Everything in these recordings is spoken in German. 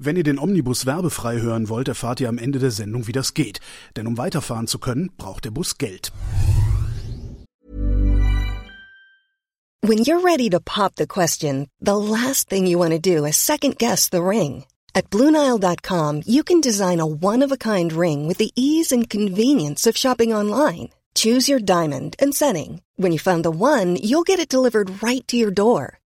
Wenn ihr den Omnibus werbefrei hören wollt, erfahrt ihr am Ende der Sendung, wie das geht. Denn um weiterfahren zu können, braucht der Bus Geld. When you're ready to pop the question, the last thing you want to do is second guess the ring. At Bluenile.com, you can design a one-of-a-kind ring with the ease and convenience of shopping online. Choose your diamond and setting. When you find the one, you'll get it delivered right to your door.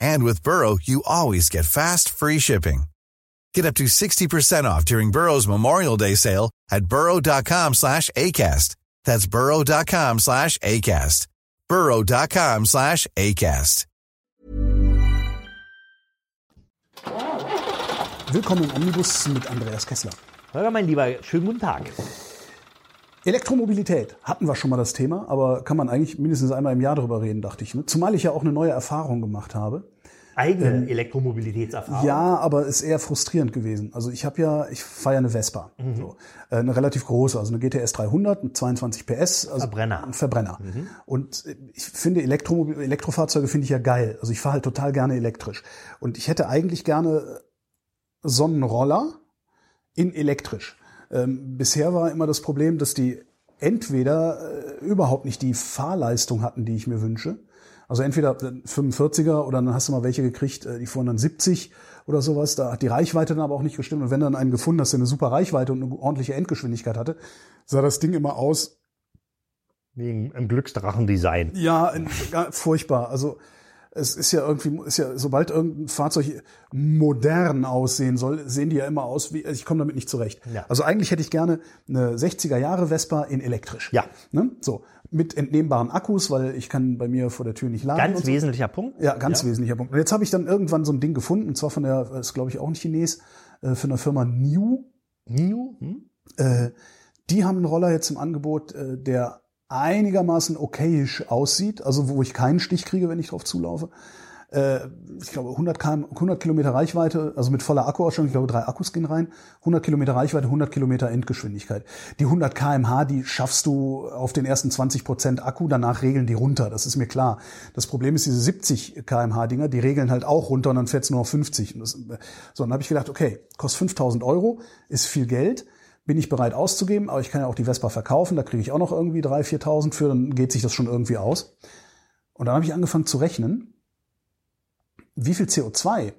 And with Burrow, you always get fast, free shipping. Get up to 60% off during Burrow's Memorial Day sale at burrow.com slash ACAST. That's burrow.com slash ACAST. burrow.com slash ACAST. Willkommen im Omnibus mit Andreas Kessler. Holger, mein Lieber, schönen guten Tag. Elektromobilität hatten wir schon mal das Thema, aber kann man eigentlich mindestens einmal im Jahr darüber reden, dachte ich. Ne? Zumal ich ja auch eine neue Erfahrung gemacht habe. Eigene ähm, Elektromobilitätserfahrung. Ja, aber ist eher frustrierend gewesen. Also ich habe ja, ich fahre ja eine Vespa, mhm. so, äh, eine relativ große, also eine GTS 300 mit 22 PS, also Verbrenner. Ein Verbrenner. Mhm. Und ich finde Elektro Elektrofahrzeuge finde ich ja geil. Also ich fahre halt total gerne elektrisch. Und ich hätte eigentlich gerne so einen Roller in elektrisch. Ähm, bisher war immer das Problem, dass die entweder äh, überhaupt nicht die Fahrleistung hatten, die ich mir wünsche. Also entweder 45er oder dann hast du mal welche gekriegt, äh, die fuhren dann 70 oder sowas. Da hat die Reichweite dann aber auch nicht gestimmt. Und wenn du dann einen gefunden hast, der eine super Reichweite und eine ordentliche Endgeschwindigkeit hatte, sah das Ding immer aus. Wie ein Glücksdrachendesign. Ja, furchtbar. Also es ist ja irgendwie, ist ja, sobald irgendein Fahrzeug modern aussehen soll, sehen die ja immer aus wie, ich komme damit nicht zurecht. Ja. Also eigentlich hätte ich gerne eine 60er Jahre Vespa in elektrisch. Ja. Ne? So. Mit entnehmbaren Akkus, weil ich kann bei mir vor der Tür nicht laden. Ganz so. wesentlicher Punkt. Ja, ganz ja. wesentlicher Punkt. Und jetzt habe ich dann irgendwann so ein Ding gefunden, und zwar von der, ist glaube ich auch ein Chines, äh, für eine Firma New. New? Hm? Äh, die haben einen Roller jetzt im Angebot, äh, der einigermaßen okayisch aussieht, also wo ich keinen Stich kriege, wenn ich drauf zulaufe. Äh, ich glaube 100, km, 100 Kilometer Reichweite, also mit voller Akkuausstattung, ich glaube drei Akkus gehen rein, 100 Kilometer Reichweite, 100 Kilometer Endgeschwindigkeit. Die 100 kmh, die schaffst du auf den ersten 20 Prozent Akku, danach regeln die runter, das ist mir klar. Das Problem ist, diese 70 kmh Dinger, die regeln halt auch runter und dann fährt's nur auf 50. Und das, so, dann habe ich gedacht, okay, kostet 5000 Euro, ist viel Geld, bin ich bereit auszugeben, aber ich kann ja auch die Vespa verkaufen, da kriege ich auch noch irgendwie 3.000, 4.000 für, dann geht sich das schon irgendwie aus. Und dann habe ich angefangen zu rechnen, wie viel CO2,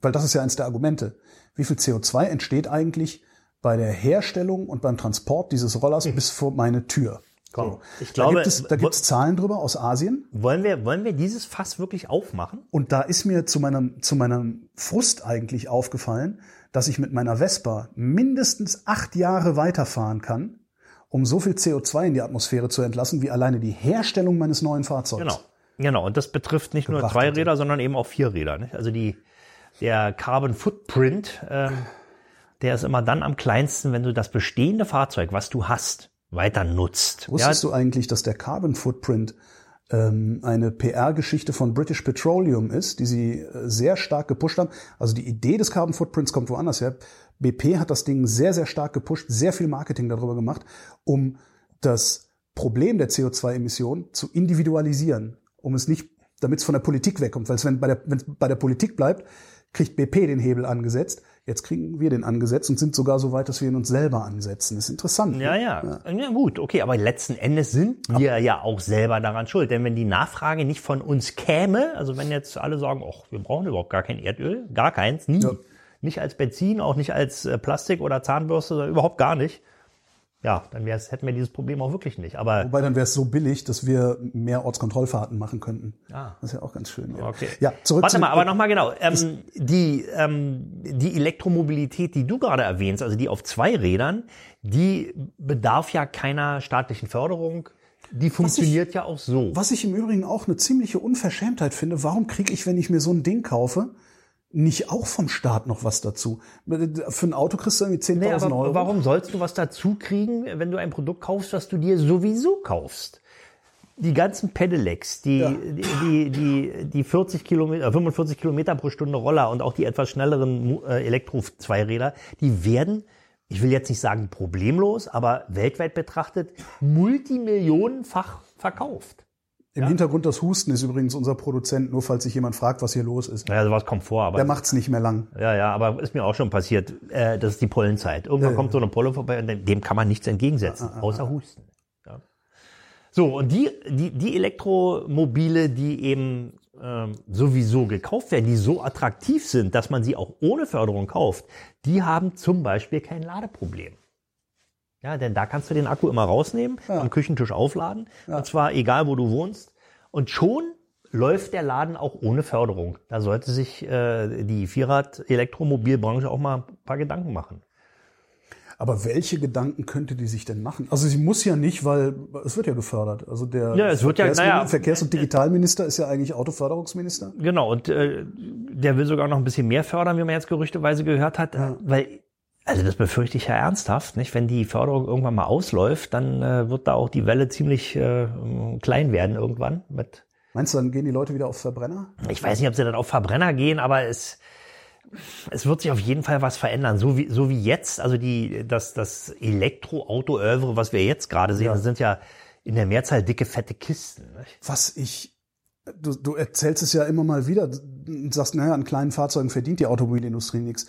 weil das ist ja eins der Argumente, wie viel CO2 entsteht eigentlich bei der Herstellung und beim Transport dieses Rollers mhm. bis vor meine Tür. Komm, so. ich glaube, da gibt es, da gibt es Zahlen drüber aus Asien. Wollen wir, wollen wir dieses Fass wirklich aufmachen? Und da ist mir zu meinem, zu meinem Frust eigentlich aufgefallen, dass ich mit meiner Vespa mindestens acht Jahre weiterfahren kann, um so viel CO2 in die Atmosphäre zu entlassen, wie alleine die Herstellung meines neuen Fahrzeugs. Genau. Genau. Und das betrifft nicht nur zwei Räder, sondern eben auch vier Räder. Nicht? Also die, der Carbon Footprint, ähm, der ist immer dann am kleinsten, wenn du das bestehende Fahrzeug, was du hast, weiter nutzt. Wusstest ja, du eigentlich, dass der Carbon Footprint eine PR-Geschichte von British Petroleum ist, die sie äh, sehr stark gepusht haben. Also die Idee des Carbon Footprints kommt woanders her. BP hat das Ding sehr, sehr stark gepusht, sehr viel Marketing darüber gemacht, um das Problem der CO2-Emissionen zu individualisieren, um es nicht, damit es von der Politik wegkommt. Weil es, wenn es bei der Politik bleibt, kriegt BP den Hebel angesetzt. Jetzt kriegen wir den angesetzt und sind sogar so weit, dass wir ihn uns selber ansetzen. Das ist interessant. Ja, ne? ja. Ja, ja gut, okay, aber letzten Endes sind wir ja auch selber daran schuld. Denn wenn die Nachfrage nicht von uns käme, also wenn jetzt alle sagen, ach, wir brauchen überhaupt gar kein Erdöl, gar keins, nie. Ja. Nicht als Benzin, auch nicht als äh, Plastik oder Zahnbürste, überhaupt gar nicht ja, dann wär's, hätten wir dieses Problem auch wirklich nicht. Aber Wobei dann wäre es so billig, dass wir mehr Ortskontrollfahrten machen könnten. Ah. Das ist ja auch ganz schön. Ja, okay. ja zurück Warte mal, aber nochmal genau. Ähm, die, ähm, die Elektromobilität, die du gerade erwähnst, also die auf zwei Rädern, die bedarf ja keiner staatlichen Förderung. Die funktioniert ich, ja auch so. Was ich im Übrigen auch eine ziemliche Unverschämtheit finde, warum kriege ich, wenn ich mir so ein Ding kaufe, nicht auch vom Staat noch was dazu? Für ein Auto kriegst du irgendwie 10.000 Nee, Euro. warum sollst du was dazu kriegen, wenn du ein Produkt kaufst, was du dir sowieso kaufst? Die ganzen Pedelecs, die, Ja. die, die, die, die 40 Kilometer, 45 Kilometer pro Stunde Roller und auch die etwas schnelleren äh, Elektro-Zweiräder, die werden, ich will jetzt nicht sagen problemlos, aber weltweit betrachtet multimillionenfach verkauft. Im Hintergrund das Husten ist übrigens unser Produzent, nur falls sich jemand fragt, was hier los ist. Ja, sowas kommt vor, aber Der macht's nicht mehr lang. Ja, ja, aber ist mir auch schon passiert. Äh, das ist die Pollenzeit. Irgendwann kommt so eine Polle vorbei und dem- kann man nichts entgegensetzen, außer Husten. Ja. So, und die, die, die Elektromobile, die eben ähm, sowieso gekauft werden, die so attraktiv sind, dass man sie auch ohne Förderung kauft, die haben zum Beispiel kein Ladeproblem. Ja, denn da kannst du den Akku immer rausnehmen, am Küchentisch aufladen. Und zwar egal, wo du wohnst. Und schon läuft der Laden auch ohne Förderung. Da sollte sich äh, die Vierrad-Elektromobilbranche auch mal ein paar Gedanken machen. Aber welche Gedanken könnte die sich denn machen? Also sie muss ja nicht, weil es wird ja gefördert. Also der Ja, wird ja- Verkehrs- naja. Verkehrs- und Digitalminister ist ja eigentlich Autoförderungsminister. Genau, und äh, der will sogar noch ein bisschen mehr fördern, wie man jetzt gerüchteweise gehört hat. Weil, also das befürchte ich ja ernsthaft, nicht? Wenn die Förderung irgendwann mal ausläuft, dann äh, wird da auch die Welle ziemlich äh, klein werden irgendwann mit Meinst du, dann gehen die Leute wieder auf Verbrenner? Ich weiß nicht, ob sie dann auf Verbrenner gehen, aber es, es wird sich auf jeden Fall was verändern. So wie, so wie jetzt, also die, das, das Elektroauto-Övre, was wir jetzt gerade sehen, das sind ja in der Mehrzahl dicke, fette Kisten. Nicht? Was ich, du, du erzählst es ja immer mal wieder sagst, naja, an kleinen Fahrzeugen verdient die Automobilindustrie nichts.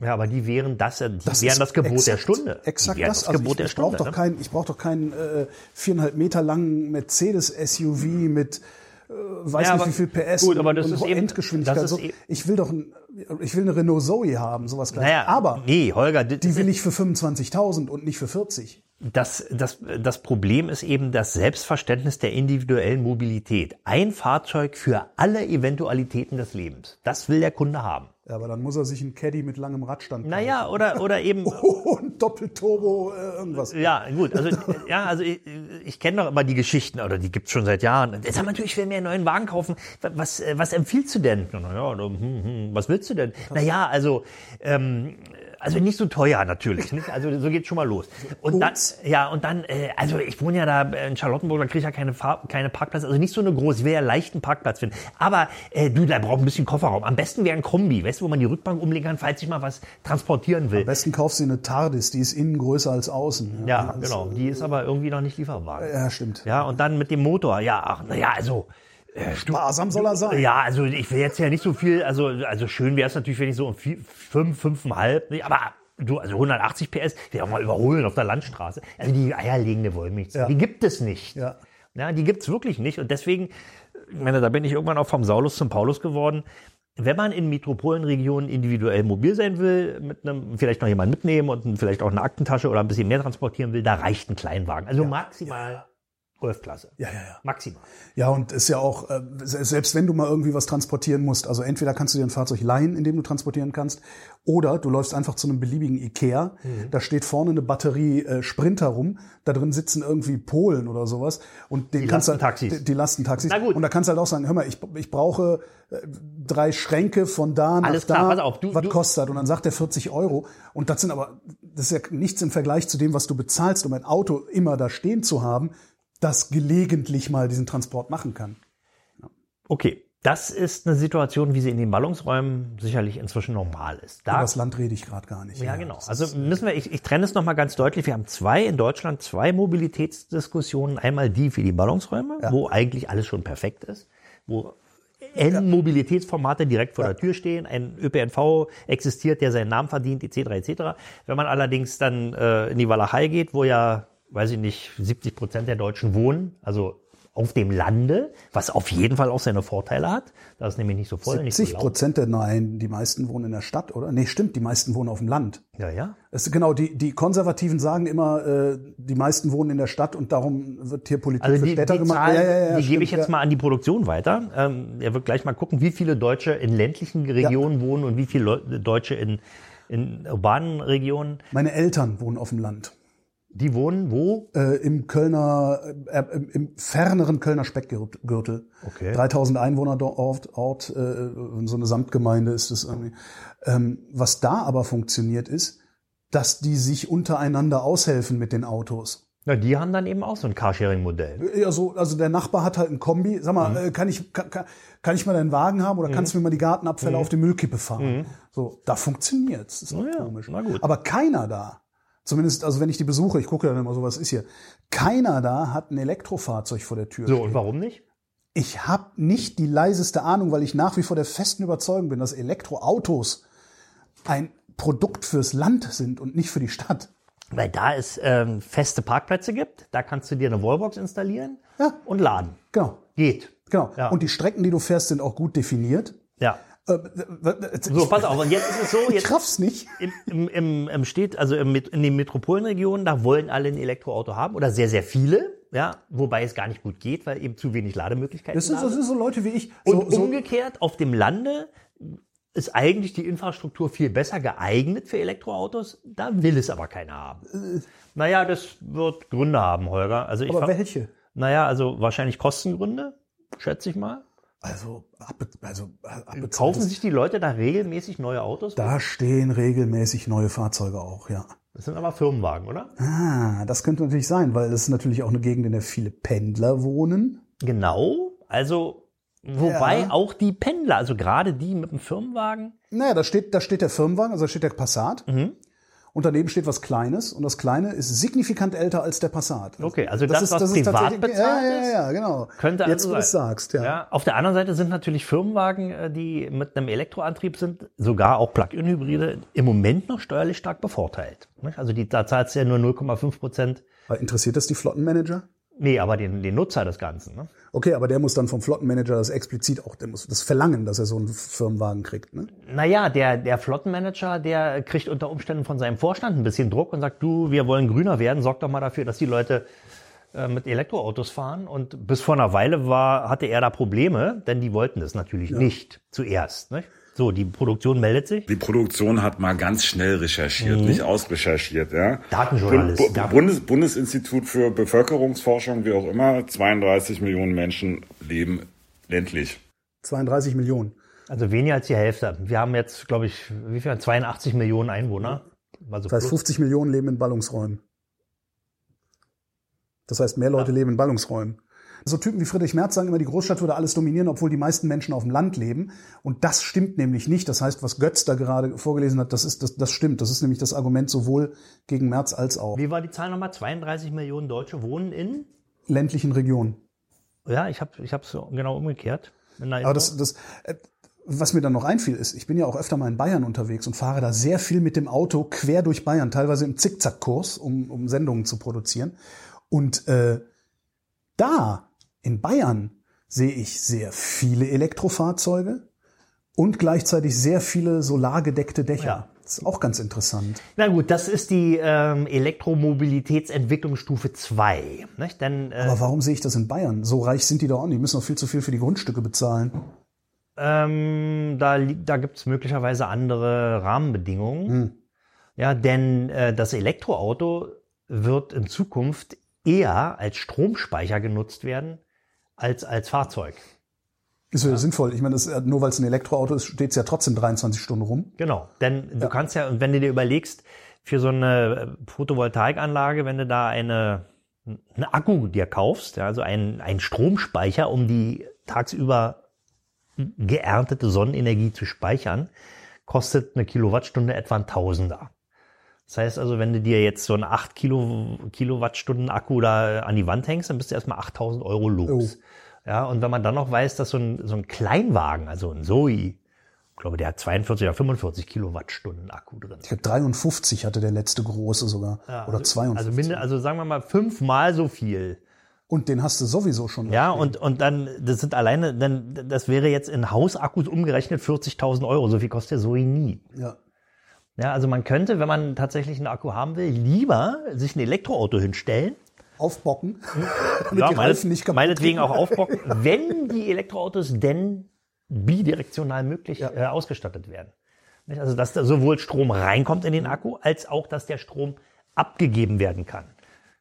Ja, aber die wären das, die Das wären das Gebot der exakt- Stunde. Exakt das. das Also Gebot ich, der ich brauche doch ne? kein, ich brauche doch keinen äh, viereinhalb Meter langen Mercedes-SUV mit äh, weiß Ja, nicht aber- wie viel PS gut, aber das und ist eben- Endgeschwindigkeit. das ist so. ich will doch, ein, ich will eine Renault Zoe haben, sowas gleich. Naja, Aber nee, Holger, die will ich für 25.000 und nicht für 40. Das, das, das Problem ist eben das Selbstverständnis der individuellen Mobilität. Ein Fahrzeug für alle Eventualitäten des Lebens. Das will der Kunde haben. Ja, aber dann muss er sich einen Caddy mit langem Radstand Naja, oder, oder eben, und Doppelturbo äh, irgendwas. Ja, gut. Also, ja, also ich, ich kenne doch immer die Geschichten, oder die gibt's schon seit Jahren. Jetzt haben wir natürlich, ich will mir einen neuen Wagen kaufen. Was, äh, was empfiehlst du denn? Naja, hm, hm, was willst du denn? Naja, also, ähm, also nicht so teuer natürlich. Nicht? Also so geht's schon mal los. Und dann, ja, und dann, äh, also ich wohne ja da in Charlottenburg, da kriege ich ja keine, Fahr keine Parkplätze, also nicht so eine groß, ich will ja leicht einen Parkplatz finden. Aber äh, du, da braucht ein bisschen Kofferraum. Am besten wäre ein Kombi, weißt du, wo man die Rückbank umlegen kann, falls ich mal was transportieren will. Am besten kaufst du eine TARDIS, die ist innen größer als außen. Ja, das- genau. Die ist aber irgendwie noch nicht lieferbar. Ja, stimmt. Ja, und dann mit dem Motor. Ja, ach, naja, also. Sparsam soll er sein. ja, also ich will jetzt ja nicht so viel, also, also schön wäre es natürlich, wenn ich so um vier, fünf, fünfeinhalb, nicht? aber du, also 180 PS, will auch mal überholen auf der Landstraße. Also die eierlegende Wollmilchsau, Ja. die gibt es nicht. Ja. Ja, die gibt's wirklich nicht. Und deswegen, meine, da bin ich irgendwann auch vom Saulus zum Paulus geworden. Wenn man in Metropolenregionen individuell mobil sein will, mit einem, vielleicht noch jemanden mitnehmen und vielleicht auch eine Aktentasche oder ein bisschen mehr transportieren will, da reicht ein Kleinwagen. Also maximal Golfklasse. Ja, ja, ja. Maximal. Ja, und ist ja auch, äh, se- selbst wenn du mal irgendwie was transportieren musst, also entweder kannst du dir ein Fahrzeug leihen, in dem du transportieren kannst, oder du läufst einfach zu einem beliebigen Ikea, Mhm. da steht vorne eine Batterie äh, Sprinter rum, da drin sitzen irgendwie Polen oder sowas und den Die kannst du- Lastentaxis. Die, die Lastentaxis. Na gut. Und da kannst du halt auch sagen, hör mal, ich, ich brauche äh, drei Schränke von da nach Alles da, klar, pass auf, du- was du- kostet. Und dann sagt er 40 Euro. Und das sind aber, das ist ja nichts im Vergleich zu dem, was du bezahlst, um ein Auto immer da stehen zu haben, das gelegentlich mal diesen Transport machen kann. Okay. Das ist eine Situation, wie sie in den Ballungsräumen sicherlich inzwischen normal ist. Über Da das Land rede ich gerade gar nicht. Ja, genau. das Also ist- müssen wir, ich, ich trenne es nochmal ganz deutlich. Wir haben zwei in Deutschland, zwei Mobilitätsdiskussionen. Einmal die für die Ballungsräume, wo eigentlich alles schon perfekt ist, wo N Mobilitätsformate direkt vor der Tür stehen, ein ÖPNV existiert, der seinen Namen verdient, etc. etc. Wenn man allerdings dann äh, in die Walachei geht, wo ja, weiß ich nicht, 70 Prozent der Deutschen wohnen, also auf dem Lande, was auf jeden Fall auch seine Vorteile hat. Da ist nämlich nicht so voll, nicht so 70 laut. Prozent der Nein, die meisten wohnen in der Stadt, oder? Nee, stimmt, die meisten wohnen auf dem Land. Ja, ja. Es, genau, die, die Konservativen sagen immer, äh, die meisten wohnen in der Stadt und darum wird hier Politik Also für die, Städter die gemacht. Zahl, Ja, ja, ja, die gebe ich jetzt mal an die Produktion weiter. Ähm, er wird gleich mal gucken, wie viele Deutsche in ländlichen Regionen wohnen und wie viele Leu Deutsche in, in urbanen Regionen. Meine Eltern wohnen auf dem Land. Die wohnen wo? Äh, Im Kölner, äh, im, im ferneren Kölner Speckgürtel. Okay. 3000 Einwohner dort, Ort, äh, so eine Samtgemeinde ist es irgendwie. Ähm, was da aber funktioniert ist, dass die sich untereinander aushelfen mit den Autos. Na, die haben dann eben auch so ein Carsharing-Modell. Ja, so, also der Nachbar hat halt ein Kombi. Sag mal, äh, kann ich kann, kann, ich mal deinen Wagen haben oder kannst du mir mal die Gartenabfälle auf die Müllkippe fahren? So, da funktioniert's. Das ist Na ja, komisch. na gut. Aber keiner da, zumindest, also wenn ich die besuche, ich gucke dann immer so, was ist hier. Keiner da hat ein Elektrofahrzeug vor der Tür. So, stehen. und warum nicht? Ich habe nicht die leiseste Ahnung, weil ich nach wie vor der festen Überzeugung bin, dass Elektroautos ein Produkt fürs Land sind und nicht für die Stadt. Weil da es ähm, feste Parkplätze gibt, da kannst du dir eine Wallbox installieren Ja. und laden. Genau. Geht. Genau. Ja. Und die Strecken, die du fährst, sind auch gut definiert. Ja. Äh, So, pass auf. Und jetzt ist es so, Ich jetzt raff's nicht. im, im, im, Steht, also im, in den Metropolenregionen, da wollen alle ein Elektroauto haben oder sehr, sehr viele. Ja, wobei es gar nicht gut geht, weil eben zu wenig Lademöglichkeiten Das sind, da das sind. so Leute wie ich. So, Und umgekehrt, auf dem Lande ist eigentlich die Infrastruktur viel besser geeignet für Elektroautos. Da will es aber keiner haben. Naja, das wird Gründe haben, Holger. Also ich aber welche? naja, also wahrscheinlich Kostengründe, schätze ich mal. Also, abbe also abbezahltes- Kaufen sich die Leute da regelmäßig neue Autos? Da stehen regelmäßig neue Fahrzeuge auch, ja. Das sind aber Firmenwagen, oder? Ah, das könnte natürlich sein, weil das ist natürlich auch eine Gegend, in der viele Pendler wohnen. Genau. Also, wobei Ja. auch die Pendler, also gerade die mit dem Firmenwagen, Naja, da steht, da steht der Firmenwagen, also da steht der Passat. Mhm. Und daneben steht was Kleines. Und das Kleine ist signifikant älter als der Passat. Okay, also das, was privat tatsächlich- bezahlt ja, ja, ist, ja, ja, genau. könnte Jetzt, also wo du es sagst, ja. Ja, auf der anderen Seite sind natürlich Firmenwagen, äh, die mit einem Elektroantrieb sind, sogar auch Plug-in-Hybride, im Moment noch steuerlich stark bevorteilt. Also die, da zahlst du ja nur 0,5 Prozent. Interessiert das die Flottenmanager? Nee, aber den, den Nutzer des Ganzen. Ne? Okay, aber der muss dann vom Flottenmanager das explizit auch, der muss das verlangen, dass er so einen Firmenwagen kriegt. Ne? Naja, der, der Flottenmanager, der kriegt unter Umständen von seinem Vorstand ein bisschen Druck und sagt, du, wir wollen grüner werden, sorg doch mal dafür, dass die Leute äh, mit Elektroautos fahren. Und bis vor einer Weile war, hatte er da Probleme, denn die wollten das natürlich nicht zuerst. Nicht? So, die Produktion meldet sich. Die Produktion hat mal ganz schnell recherchiert, nicht ausrecherchiert. Ja. Datenjournalist, Bu- ja. Bundes Bundesinstitut für Bevölkerungsforschung, wie auch immer, 32 Millionen Menschen leben ländlich. 32 Millionen. Also weniger als die Hälfte. Wir haben jetzt, glaube ich, wie viel? 82 Millionen Einwohner. Also Das heißt, plus. 50 Millionen leben in Ballungsräumen. Das heißt, mehr Leute leben in Ballungsräumen. So Typen wie Friedrich Merz sagen immer, die Großstadt würde alles dominieren, obwohl die meisten Menschen auf dem Land leben. Und das stimmt nämlich nicht. Das heißt, was Götz da gerade vorgelesen hat, das ist, das, das stimmt. Das ist nämlich das Argument sowohl gegen Merz als auch Wie war die Zahl nochmal? 32 Millionen Deutsche wohnen in? ländlichen Regionen. Ja, ich habe ich es genau umgekehrt. Aber das, das, äh, was mir dann noch einfiel, ist, ich bin ja auch öfter mal in Bayern unterwegs und fahre da sehr viel mit dem Auto quer durch Bayern, teilweise im Zickzackkurs, um, um Sendungen zu produzieren. Und äh, da in Bayern sehe ich sehr viele Elektrofahrzeuge und gleichzeitig sehr viele solargedeckte Dächer. Ja. Das ist auch ganz interessant. Na gut, das ist die ähm, Elektromobilitätsentwicklungsstufe 2. Nicht? Denn äh, Aber warum sehe ich das in Bayern? So reich sind die doch auch nicht. Die müssen doch viel zu viel für die Grundstücke bezahlen. ähm, da, da gibt es möglicherweise andere Rahmenbedingungen. Hm. Ja, denn äh, das Elektroauto wird in Zukunft eher als Stromspeicher genutzt werden als als Fahrzeug. Ist ja, sinnvoll. Ich meine, das, nur weil es ein Elektroauto ist, steht es ja trotzdem 23 Stunden rum. Genau, denn du kannst ja, und wenn du dir überlegst, für so eine äh, Photovoltaikanlage, wenn du da eine, einen Akku dir kaufst, ja, also einen, einen Stromspeicher, um die tagsüber geerntete Sonnenenergie zu speichern, kostet eine Kilowattstunde etwa ein Tausender. Das heißt also, wenn du dir jetzt so einen 8 Kilo, Kilowattstunden Akku da an die Wand hängst, dann bist du erstmal 8000 Euro los. Ja, und wenn man dann noch weiß, dass so ein, so ein Kleinwagen, also ein Zoe, ich glaube, der hat 42 oder 45 Kilowattstunden Akku drin. Ich glaube, 53 hatte der letzte große sogar. Oder 52. Also, minde, also sagen wir mal fünfmal so viel. und den hast du sowieso schon. Ja, und, und dann, das sind alleine, dann, das wäre jetzt in Hausakkus umgerechnet 40.000 Euro. So viel kostet der Zoe nie. ja. Ja, also man könnte, wenn man tatsächlich einen Akku haben will, lieber sich ein Elektroauto hinstellen. Aufbocken, Ja, meinet- meinetwegen auch aufbocken, wenn die Elektroautos denn bidirektional möglich äh, ausgestattet werden. Nicht? Also dass da sowohl Strom reinkommt in den Akku, als auch, dass der Strom abgegeben werden kann.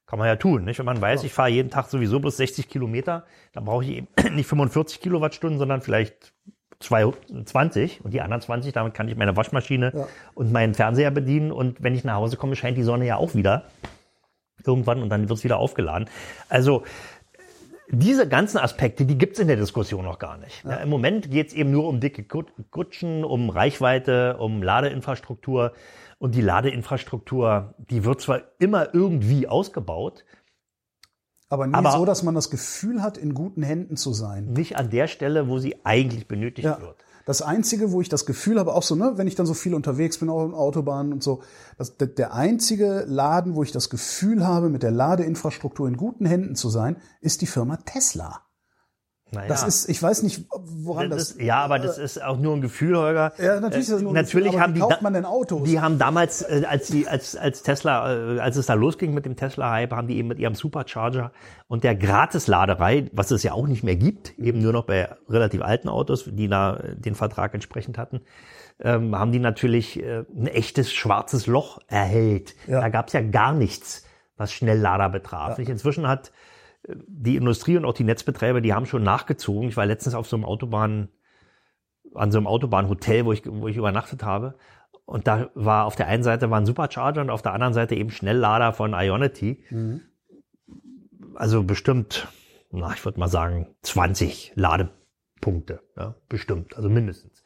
Kann man ja tun, nicht? Wenn man weiß, ich fahre jeden Tag sowieso bloß 60 Kilometer, dann brauche ich eben nicht 45 Kilowattstunden, sondern vielleicht 20 und die anderen 20, damit kann ich meine Waschmaschine Ja. und meinen Fernseher bedienen und wenn ich nach Hause komme, scheint die Sonne ja auch wieder irgendwann und dann wird es wieder aufgeladen. Also diese ganzen Aspekte, die gibt's in der Diskussion noch gar nicht. Ja, Im Moment geht's eben nur um dicke Kut- Kutschen, um Reichweite, um Ladeinfrastruktur. Und die Ladeinfrastruktur, die wird zwar immer irgendwie ausgebaut, Aber nie Aber- so, dass man das Gefühl hat, in guten Händen zu sein. nicht an der Stelle, wo sie eigentlich benötigt Ja. wird. Das Einzige, wo ich das Gefühl habe, auch so, ne, wenn ich dann so viel unterwegs bin, auch in Autobahnen und so, das, der, der einzige Laden, wo ich das Gefühl habe, mit der Ladeinfrastruktur in guten Händen zu sein, ist die Firma Tesla. Naja. Das ist, ich weiß nicht, woran das. Das ist, ja, aber das ist auch nur ein Gefühl, Holger. Ja, natürlich ist das nur ein natürlich Gefühl, haben wie die kauft man denn Autos? Die haben damals, äh, als die, als als Tesla, äh, als es da losging mit dem Tesla-Hype, haben die eben mit ihrem Supercharger und der Gratisladerei, was es ja auch nicht mehr gibt, eben nur noch bei relativ alten Autos, die da äh, den Vertrag entsprechend hatten, ähm, haben die natürlich äh, ein echtes schwarzes Loch erhellt. Ja. Da gab es ja gar nichts, was Schnelllader betraf. Nicht? Inzwischen hat äh, die Industrie und auch die Netzbetreiber, die haben schon nachgezogen. Ich war letztens auf so einem Autobahn, an so einem Autobahnhotel, wo ich, wo ich übernachtet habe. Und da war auf der einen Seite war ein Supercharger und auf der anderen Seite eben Schnelllader von Ionity. Also bestimmt, na, ich würde mal sagen, 20 Ladepunkte. Ja, bestimmt, also mindestens.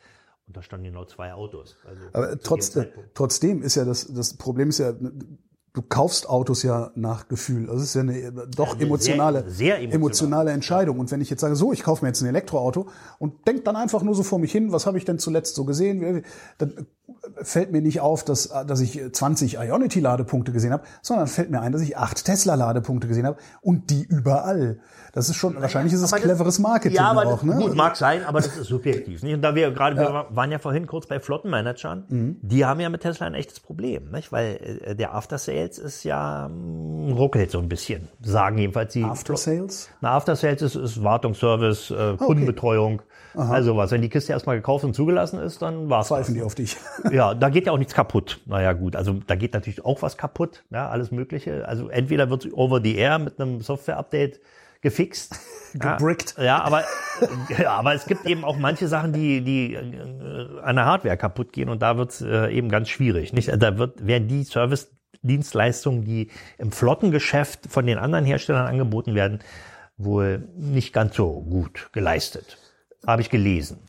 Und da standen genau zwei Autos. Also Aber zu trotz, dem Zeitpunkt. trotzdem ist ja das, das Problem ist ja, du kaufst Autos ja nach Gefühl. Das ist ja eine doch eine emotionale, sehr- sehr emotional. emotionale Entscheidung. Und wenn ich jetzt sage, so, ich kaufe mir jetzt ein Elektroauto und denk dann einfach nur so vor mich hin, was habe ich denn zuletzt so gesehen, dann fällt mir nicht auf, dass, dass ich 20 Ionity-Ladepunkte gesehen habe, sondern fällt mir ein, dass ich acht Tesla-Ladepunkte gesehen habe und die überall. Das ist schon, wahrscheinlich ist es aber cleveres Marketing ja, aber auch, ne? Gut, mag sein, aber das ist subjektiv. Nicht? Und da wir gerade, wir waren ja vorhin kurz bei Flottenmanagern, Mhm. die haben ja mit Tesla ein echtes Problem, nicht? weil äh, der After Sales ist ja mm, ruckelt so ein bisschen, sagen jedenfalls die. After Sales? Na, After Sales ist, ist Wartungsservice, äh, Kundenbetreuung, also was. Wenn die Kiste erstmal gekauft und zugelassen ist, dann war's das. Pfeifen die auf dich. Ja, da geht ja auch nichts kaputt. Naja, gut, also da geht natürlich auch was kaputt, ja, alles Mögliche. Also entweder wird over the air mit einem Software-Update gefixt. Gebrickt. Ja, ja, aber, ja, aber es gibt eben auch manche Sachen, die, die äh, an der Hardware kaputt gehen und da wird es äh, eben ganz schwierig. Nicht? Also Da wird, werden die Service-Dienstleistungen, die im Flottengeschäft von den anderen Herstellern angeboten werden, wohl nicht ganz so gut geleistet. Habe ich gelesen.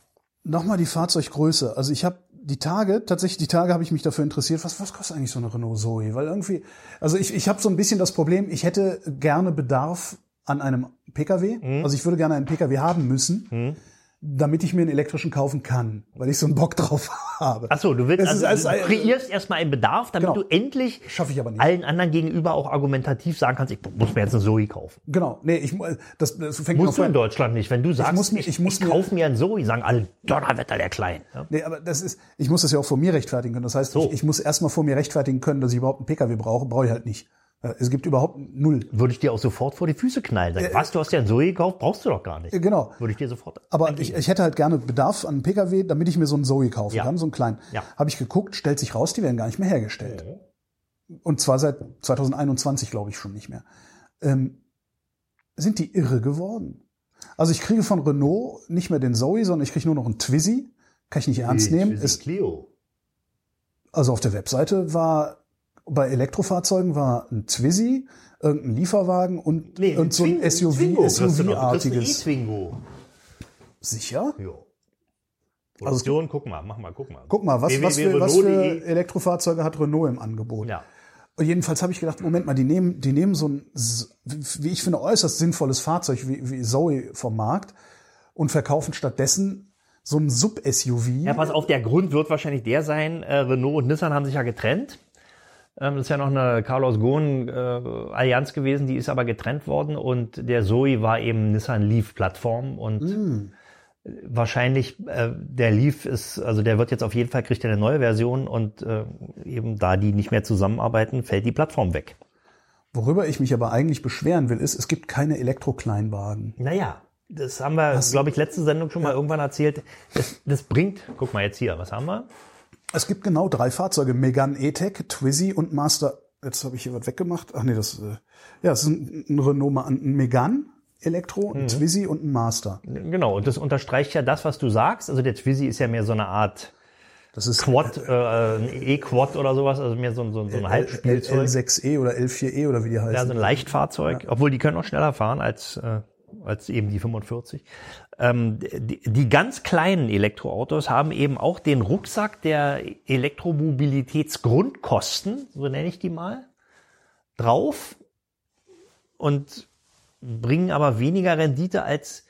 Nochmal die Fahrzeuggröße. Also ich habe die Tage, tatsächlich die Tage habe ich mich dafür interessiert, was, was kostet eigentlich so eine Renault Zoe? Weil irgendwie, also ich, ich habe so ein bisschen das Problem, ich hätte gerne Bedarf an einem Pkw. Mhm. Also ich würde gerne einen Pkw haben müssen, damit ich mir einen elektrischen kaufen kann, weil ich so einen Bock drauf habe. Ach so, du willst Es also, du kreierst erstmal einen Bedarf, damit Genau. du endlich Schaffe ich aber nicht. allen anderen gegenüber auch argumentativ sagen kannst, ich muss mir jetzt einen Zoe kaufen. Genau, nee, ich das, das fängt Musst du in Deutschland nicht. Wenn du sagst, muss mir- ich muss mir- kaufe mir einen Zoe, sagen alle, Donnerwetter, der Klein. Ja? Nee, aber das ist, ich muss das ja auch vor mir rechtfertigen können. Das heißt, So. ich, ich muss erstmal vor mir rechtfertigen können, dass ich überhaupt einen Pkw brauche. Brauche ich halt nicht. Äh, Es gibt überhaupt null. Würde ich dir auch sofort vor die Füße knallen. Sagen, was, du hast ja einen Zoe gekauft, brauchst du doch gar nicht. Äh, Genau. Würde ich dir sofort. Aber ich, ich hätte halt gerne Bedarf an einem Pkw, damit ich mir so einen Zoe kaufen Ja. kann, so einen kleinen. Ja. Habe ich geguckt, stellt sich raus, die werden gar nicht mehr hergestellt. Und zwar seit 2021, glaube ich, schon nicht mehr. Ähm, sind die irre geworden? Also ich kriege von Renault nicht mehr den Zoe, sondern ich kriege nur noch einen Twizy. Kann ich nicht ernst nehmen. Ist, Clio. also auf der Webseite war bei Elektrofahrzeugen war ein Twizy, irgendein Lieferwagen und, und so ein SUV, SUV-artiges. E-Twingo. Sicher? Ja. Produktion, guck mal, mach mal, guck mal. Also Guck mal, was, was, für, was für. Elektrofahrzeuge hat Renault im Angebot? Ja. Und jedenfalls habe ich gedacht, Moment mal, die nehmen, die nehmen so ein, wie ich finde, äußerst sinnvolles Fahrzeug wie, wie Zoe vom Markt und verkaufen stattdessen so ein Sub-SUV. Ja, pass auf, der Grund wird wahrscheinlich der sein, äh, Renault und Nissan haben sich ja getrennt. Ähm, das ist ja noch eine Carlos Ghosn äh, Allianz gewesen, die ist aber getrennt worden und der Zoe war eben Nissan Leaf Plattform und Hm. wahrscheinlich äh, der Leaf ist, also der wird jetzt auf jeden Fall kriegt er eine neue Version und äh, eben da die nicht mehr zusammenarbeiten, fällt die Plattform weg. Worüber ich mich aber eigentlich beschweren will, ist, es gibt keine Elektrokleinwagen. Naja, das haben wir, glaube ich, letzte Sendung schon mal irgendwann erzählt. Das, das bringt, guck mal jetzt hier, was haben wir? Es gibt genau drei Fahrzeuge, Megane E-Tech, Twizy und Master jetzt habe ich hier was weggemacht. Ach nee, das, äh, ja, es ist ein, ein Renault, ein Megane Elektro, ein Twizy und ein Master. Genau, und das unterstreicht ja das, was du sagst. Also der Twizy ist ja mehr so eine Art Das ist Quad, äh, ein E-Quad oder sowas, also mehr so, so, so ein Halbspielzeug. L6E oder L4E oder wie die heißen. Ja, so ein Leichtfahrzeug, obwohl die können auch schneller fahren als, äh, als eben die 45. Ähm, die, die ganz kleinen Elektroautos haben eben auch den Rucksack der Elektromobilitätsgrundkosten, so nenne ich die mal, drauf und bringen aber weniger Rendite als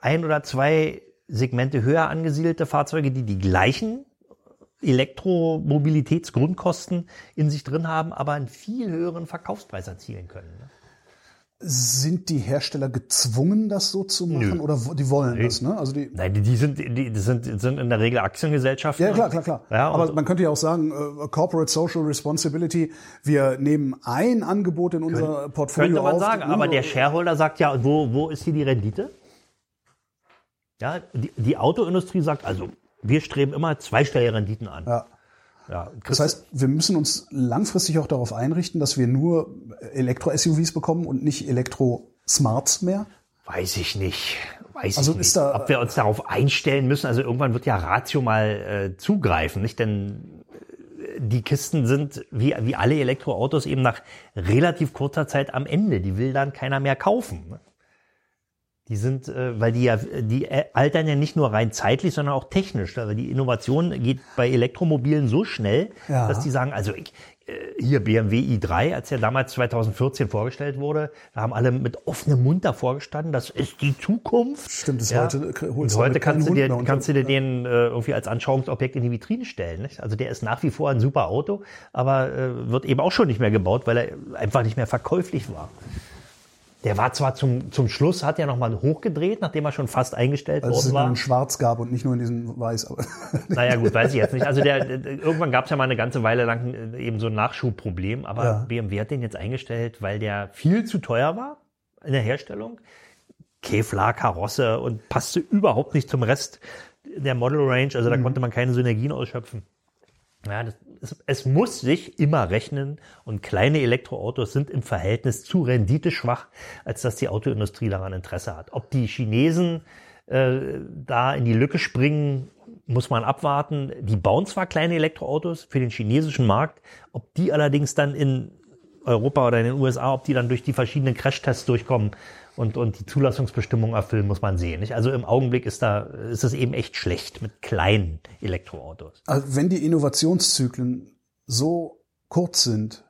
ein oder zwei Segmente höher angesiedelte Fahrzeuge, die die gleichen Elektromobilitätsgrundkosten in sich drin haben, aber einen viel höheren Verkaufspreis erzielen können. ne? Sind die Hersteller gezwungen, das so zu machen Nö. oder die wollen das? Ne? Also die, Nein, die, die sind, die, die sind, sind in der Regel Aktiengesellschaften. ja, klar, klar, klar. Ja, Aber man könnte ja auch sagen, äh, Corporate Social Responsibility, wir nehmen ein Angebot in unser Portfolio Könnte man auf. sagen, aber der Shareholder sagt ja, wo, wo ist hier die Rendite? Ja, die, die Autoindustrie sagt also, wir streben immer zweistellige Renditen an. Ja. Ja, Das heißt, wir müssen uns langfristig auch darauf einrichten, dass wir nur Elektro-SUVs bekommen und nicht Elektro-Smarts mehr. Weiß ich nicht. Weiß Also ich nicht. da- Ob wir uns darauf einstellen müssen, also irgendwann wird ja Ratio mal äh, zugreifen, nicht? Denn äh, die Kisten sind wie, wie alle Elektroautos eben nach relativ kurzer Zeit am Ende. Die will dann keiner mehr kaufen. Ne? Die sind, äh, weil die ja, die äh, altern ja nicht nur rein zeitlich, sondern auch technisch. Also die Innovation geht bei Elektromobilen so schnell, Ja. dass die sagen, also ich, äh, hier BMW i3, als der damals 2014 vorgestellt wurde, da haben alle mit offenem Mund davor gestanden, das ist die Zukunft. Stimmt, das Ja. heute holst heute kannst du dir, kannst du dir den äh, irgendwie als Anschauungsobjekt in die Vitrine stellen. Nicht? Also der ist nach wie vor ein super Auto, aber äh, wird eben auch schon nicht mehr gebaut, weil er einfach nicht mehr verkäuflich war. Der war zwar zum, zum Schluss, hat er nochmal hochgedreht, nachdem er schon fast eingestellt als es worden ihn war. in schwarz gab und nicht nur in diesem weiß. Aber Naja, gut, weiß ich jetzt nicht. Also der, der, irgendwann gab es ja mal eine ganze Weile lang äh, eben so ein Nachschubproblem, aber Ja. BMW hat den jetzt eingestellt, weil der viel zu teuer war in der Herstellung. Kevlar, Karosse und passte überhaupt nicht zum Rest der Model Range. Also da konnte man keine Synergien ausschöpfen. Ja, das, es, es muss sich immer rechnen und kleine Elektroautos sind im Verhältnis zu renditeschwach, als dass die Autoindustrie daran Interesse hat. Ob die Chinesen äh, da in die Lücke springen, muss man abwarten. Die bauen zwar kleine Elektroautos für den chinesischen Markt, ob die allerdings dann in Europa oder in den USA, ob die dann durch die verschiedenen Crashtests durchkommen und, und die Zulassungsbestimmungen erfüllen, muss man sehen. Nicht? Also im Augenblick ist da ist es eben echt schlecht mit kleinen Elektroautos. also wenn die Innovationszyklen so kurz sind,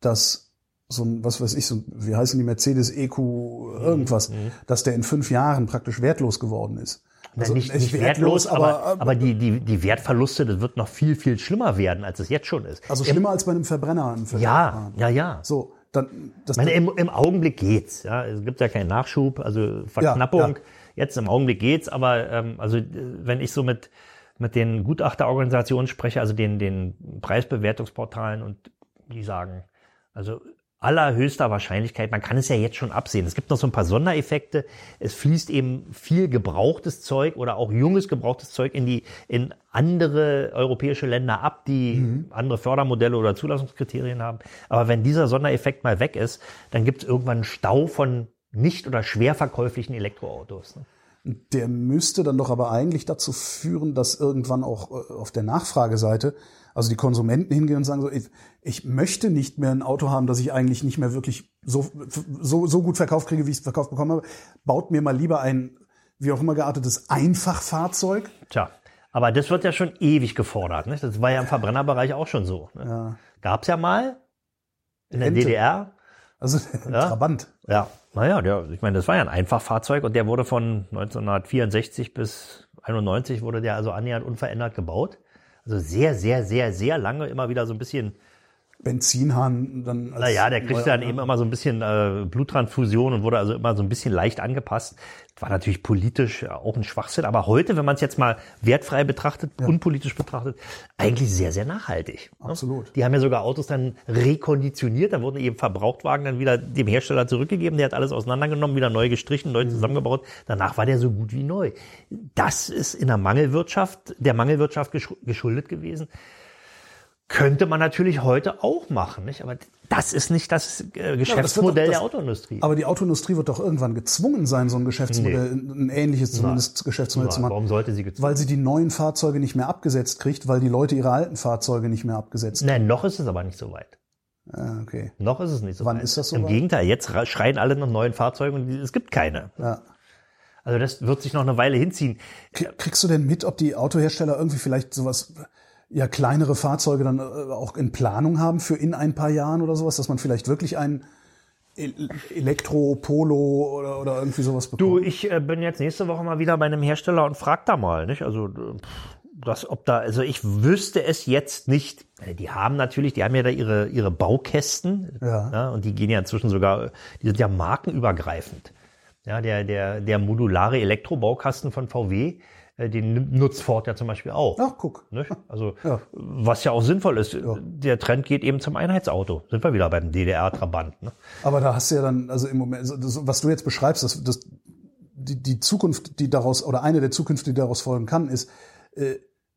dass so ein, was weiß ich, so ein, wie heißen die Mercedes EQ irgendwas, dass der in fünf Jahren praktisch wertlos geworden ist. Also nicht, nicht wertlos, aber, aber, die, die, die Wertverluste, das wird noch viel, viel schlimmer werden, als es jetzt schon ist. also schlimmer als bei einem Verbrenner. Im Vergleich. ja, ja, ja. So, dann das, meine, im, im Augenblick geht's. Ja, es gibt ja keinen Nachschub, also Verknappung. Ja, ja. Jetzt im Augenblick geht's, aber ähm, also äh, wenn ich so mit mit den Gutachterorganisationen spreche, also den den Preisbewertungsportalen und die sagen, also allerhöchster Wahrscheinlichkeit, man kann es ja jetzt schon absehen. Es gibt noch so ein paar Sondereffekte. Es fließt eben viel gebrauchtes Zeug oder auch junges gebrauchtes Zeug in die in andere europäische Länder ab, die andere Fördermodelle oder Zulassungskriterien haben. Aber wenn dieser Sondereffekt mal weg ist, dann gibt es irgendwann einen Stau von nicht oder schwer verkäuflichen Elektroautos. Ne? Der müsste dann doch aber eigentlich dazu führen, dass irgendwann auch äh, auf der Nachfrageseite, also die Konsumenten hingehen und sagen so, ich, ich möchte nicht mehr ein Auto haben, das ich eigentlich nicht mehr wirklich so, so, so gut verkauft kriege, wie ich es verkauft bekommen habe. Baut mir mal lieber ein, wie auch immer geartetes Einfachfahrzeug. Tja, aber das wird ja schon ewig gefordert. Ne? Das war ja im Verbrennerbereich auch schon so. Ne? Ja. Gab's ja mal in der Ente. DDR. Also Ja. Trabant. Ja, naja, der, ich meine, das war ja ein Einfachfahrzeug und der wurde von 1964 bis 91 wurde der also annähernd unverändert gebaut. Also sehr, sehr, sehr, sehr lange immer wieder so ein bisschen, Benzinhahn dann als naja, der kriegte dann eben immer so ein bisschen äh, Bluttransfusion und wurde also immer so ein bisschen leicht angepasst. Das war natürlich politisch äh, auch ein Schwachsinn, aber heute, wenn man es jetzt mal wertfrei betrachtet, unpolitisch betrachtet, eigentlich sehr, sehr nachhaltig. ne? Absolut. Die haben ja sogar Autos dann rekonditioniert, da wurden eben Verbrauchtwagen dann wieder dem Hersteller zurückgegeben, der hat alles auseinandergenommen, wieder neu gestrichen, Mhm. neu zusammengebaut. Danach war der so gut wie neu. Das ist in der Mangelwirtschaft, der Mangelwirtschaft gesch- geschuldet gewesen. Könnte man natürlich heute auch machen, nicht? Aber das ist nicht das äh, Geschäftsmodell doch- der das- Autoindustrie. Aber die Autoindustrie wird doch irgendwann gezwungen sein, so ein Geschäftsmodell, ein ähnliches zumindest Geschäftsmodell zu machen. Warum sollte sie gezwungen? Weil sie die neuen Fahrzeuge nicht mehr abgesetzt kriegt, weil die Leute ihre alten Fahrzeuge nicht mehr abgesetzt Nein, noch ist es aber nicht so weit. Ah, okay. Noch ist es nicht so Wann weit. ist das so Im weit? Gegenteil, jetzt schreien alle nach neuen Fahrzeugen und es gibt keine. Ja. Also das wird sich noch eine Weile hinziehen. Kriegst du denn mit, ob die Autohersteller irgendwie vielleicht sowas, ja, kleinere Fahrzeuge dann äh, auch in Planung haben für in ein paar Jahren oder sowas, dass man vielleicht wirklich ein El- Elektro, Polo oder, oder irgendwie sowas bekommt? Du, ich äh, bin jetzt nächste Woche mal wieder bei einem Hersteller und frag da mal, nicht? Also äh, pff, das, ob da, also ich wüsste es jetzt nicht. Die haben natürlich, die haben ja da ihre ihre Baukästen, Ja. und die gehen ja inzwischen sogar, die sind ja markenübergreifend. Ja, der der der modulare Elektrobaukasten von VW, den nutzt Ford ja zum Beispiel auch. Ach, guck. Nicht? Also, Ja. was ja auch sinnvoll ist. Der Trend geht eben zum Einheitsauto. Sind wir wieder beim DDR-Trabant. Ne? Aber da hast du ja dann, also im Moment, das, was du jetzt beschreibst, das, das, die, die Zukunft, die daraus, oder eine der Zukünfte, die daraus folgen kann, ist, äh,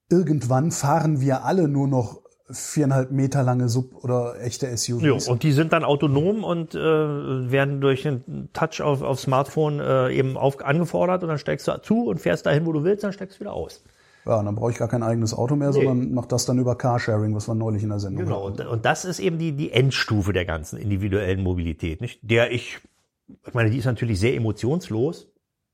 irgendwann fahren wir alle nur noch viereinhalb Meter lange Sub- oder echte Jo, SUVs. und die sind dann autonom und äh, werden durch einen Touch auf, auf Smartphone äh, eben auf, angefordert und dann steigst du zu und fährst dahin, wo du willst, dann steigst du wieder aus. Ja, und dann brauche ich gar kein eigenes Auto mehr, sondern mach das dann über Carsharing, was wir neulich in der Sendung Genau, hatten. und, und das ist eben die, die Endstufe der ganzen individuellen Mobilität, nicht? Der ich, ich meine, die ist natürlich sehr emotionslos,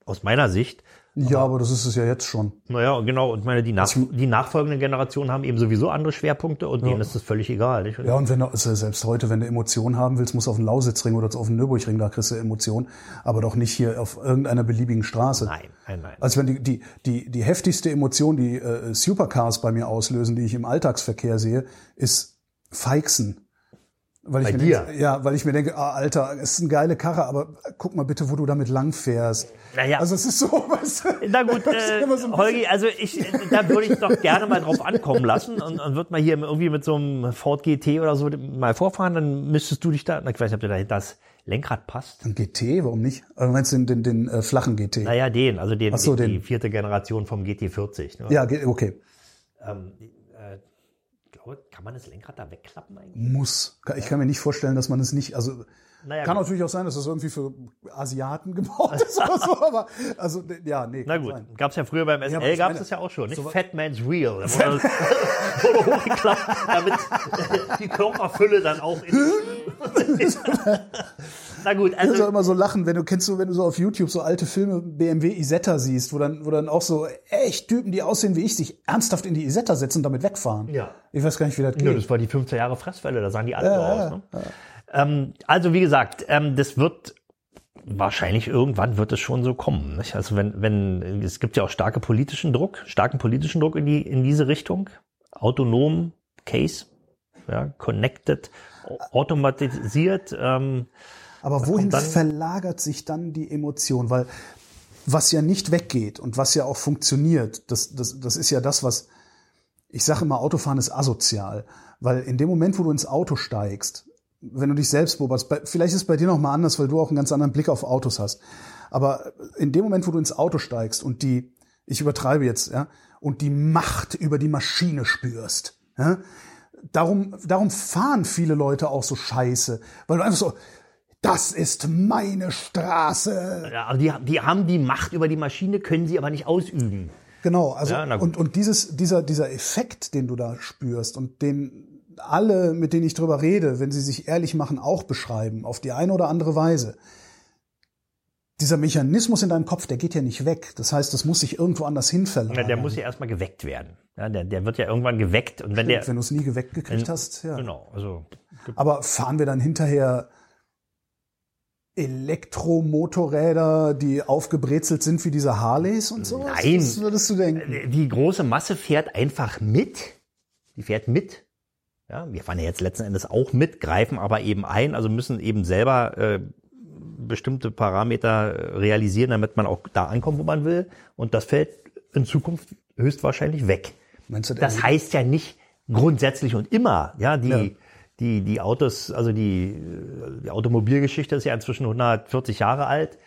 aus meiner Sicht. Ja, aber das ist es ja jetzt schon. Naja, genau, und meine, die, nach, die nachfolgenden Generationen haben eben sowieso andere Schwerpunkte und denen ist das völlig egal, nicht? Ja, und wenn du, also selbst heute, wenn du Emotionen haben willst, musst du auf den Lausitzring oder auf den Nürburgring, da kriegst du Emotionen, aber doch nicht hier auf irgendeiner beliebigen Straße. Nein, nein, nein. Also wenn die, die, die, die heftigste Emotion, die äh, Supercars bei mir auslösen, die ich im Alltagsverkehr sehe, ist Feixen. Weil ich Bei mir dir? Denke, ja, weil ich mir denke, ah, Alter, es ist eine geile Karre, aber guck mal bitte, wo du damit lang fährst. Naja. Also es ist so, weißt du, Na gut, äh, so Holgi, also ich, da würde ich doch gerne mal drauf ankommen lassen und, und würde mal hier irgendwie mit so einem Ford GT oder so mal vorfahren, dann müsstest du dich da, na, ich weiß nicht, ob dir da das Lenkrad passt. Ein GT, warum nicht? Also meinst du den, den, den äh, flachen GT? Naja, den, also den, Ach so, die, den. die vierte Generation vom GT40. Ne? Ja, okay. Ähm, glaube, kann man das Lenkrad da wegklappen eigentlich? Muss. Ich kann mir nicht vorstellen, dass man es nicht, also Naja, kann gut. natürlich auch sein, dass das irgendwie für Asiaten gebaut ist oder so, aber also ja, nee. Na gut, sein. gab's ja früher beim SL, ich gab's das ja auch schon, nicht? so- Fat Man's Wheel. Da wurde, wurde hochgeklappt, damit die Körperfülle dann auch in, Na gut, Ich muss auch also immer so lachen, wenn du kennst du, wenn du so auf YouTube so alte Filme BMW Isetta siehst, wo dann, wo dann auch so echt Typen, die aussehen wie ich, sich ernsthaft in die Isetta setzen und damit wegfahren. Ja. Ich weiß gar nicht, wie das Ja, geht. das war die 15 Jahre Fressfälle, da sahen die alle so Ja, aus. Ne? Ähm, also wie gesagt, ähm, das wird wahrscheinlich irgendwann wird es schon so kommen. Nicht? Also wenn, wenn es gibt ja auch starke politischen Druck, starken politischen Druck in die in diese Richtung, autonom, Case, ja, connected, automatisiert. Ähm, Aber wohin dann- verlagert sich dann die Emotion? Weil was ja nicht weggeht und was ja auch funktioniert, das, das, das ist ja das, was ich sage immer, Autofahren ist asozial. Weil in dem Moment, wo du ins Auto steigst, wenn du dich selbst beobachtest, vielleicht ist es bei dir noch mal anders, weil du auch einen ganz anderen Blick auf Autos hast. Aber in dem Moment, wo du ins Auto steigst und die, ich übertreibe jetzt, ja, und die Macht über die Maschine spürst, ja, darum, darum fahren viele Leute auch so scheiße, weil du einfach so, das ist meine Straße. ja, also die, die haben die Macht über die Maschine, können sie aber nicht ausüben. Genau, also Ja, und, und dieses, dieser, dieser Effekt, den du da spürst und den alle, mit denen ich drüber rede, wenn sie sich ehrlich machen, auch beschreiben, auf die eine oder andere Weise. Dieser Mechanismus in deinem Kopf, der geht ja nicht weg. Das heißt, das muss sich irgendwo anders hin Ja, der muss ja erstmal geweckt werden. Ja, der, der wird ja irgendwann geweckt und wenn der wenn du es nie geweckt gekriegt hast, ja. genau, also Aber fahren wir dann hinterher Elektromotorräder, die aufgebrezelt sind wie diese Harleys und so? Nein. Was würdest du denken? die große Masse fährt einfach mit. Die fährt mit. Ja, wir fahren ja jetzt letzten Endes auch mit, greifen aber eben ein, also müssen eben selber äh, bestimmte Parameter äh, realisieren, damit man auch da ankommt, wo man will. Und das fällt in Zukunft höchstwahrscheinlich weg. Meinst du, der Das heißt ja nicht grundsätzlich und immer, ja, die, Ja. die, die Autos, also die, äh, die Automobilgeschichte ist ja inzwischen 140 Jahre alt.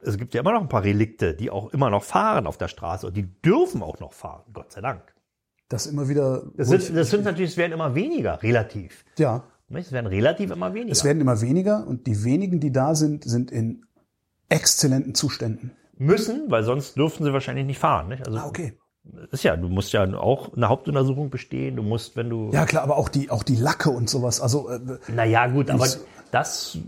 Es gibt ja immer noch ein paar Relikte, die auch immer noch fahren auf der Straße und die dürfen auch noch fahren, Gott sei Dank. Das immer wieder. Das sind, das sind natürlich, es werden immer weniger, relativ. ja, Es werden relativ immer weniger. es werden immer weniger und die wenigen, die da sind, sind in exzellenten Zuständen. müssen, weil sonst dürften sie wahrscheinlich nicht fahren. Nicht? Also Ah, okay. ist ja, du musst ja auch eine Hauptuntersuchung bestehen. Du musst, wenn du Ja, klar, aber auch die, auch die Lacke und sowas. Also, äh, Naja, gut, aber das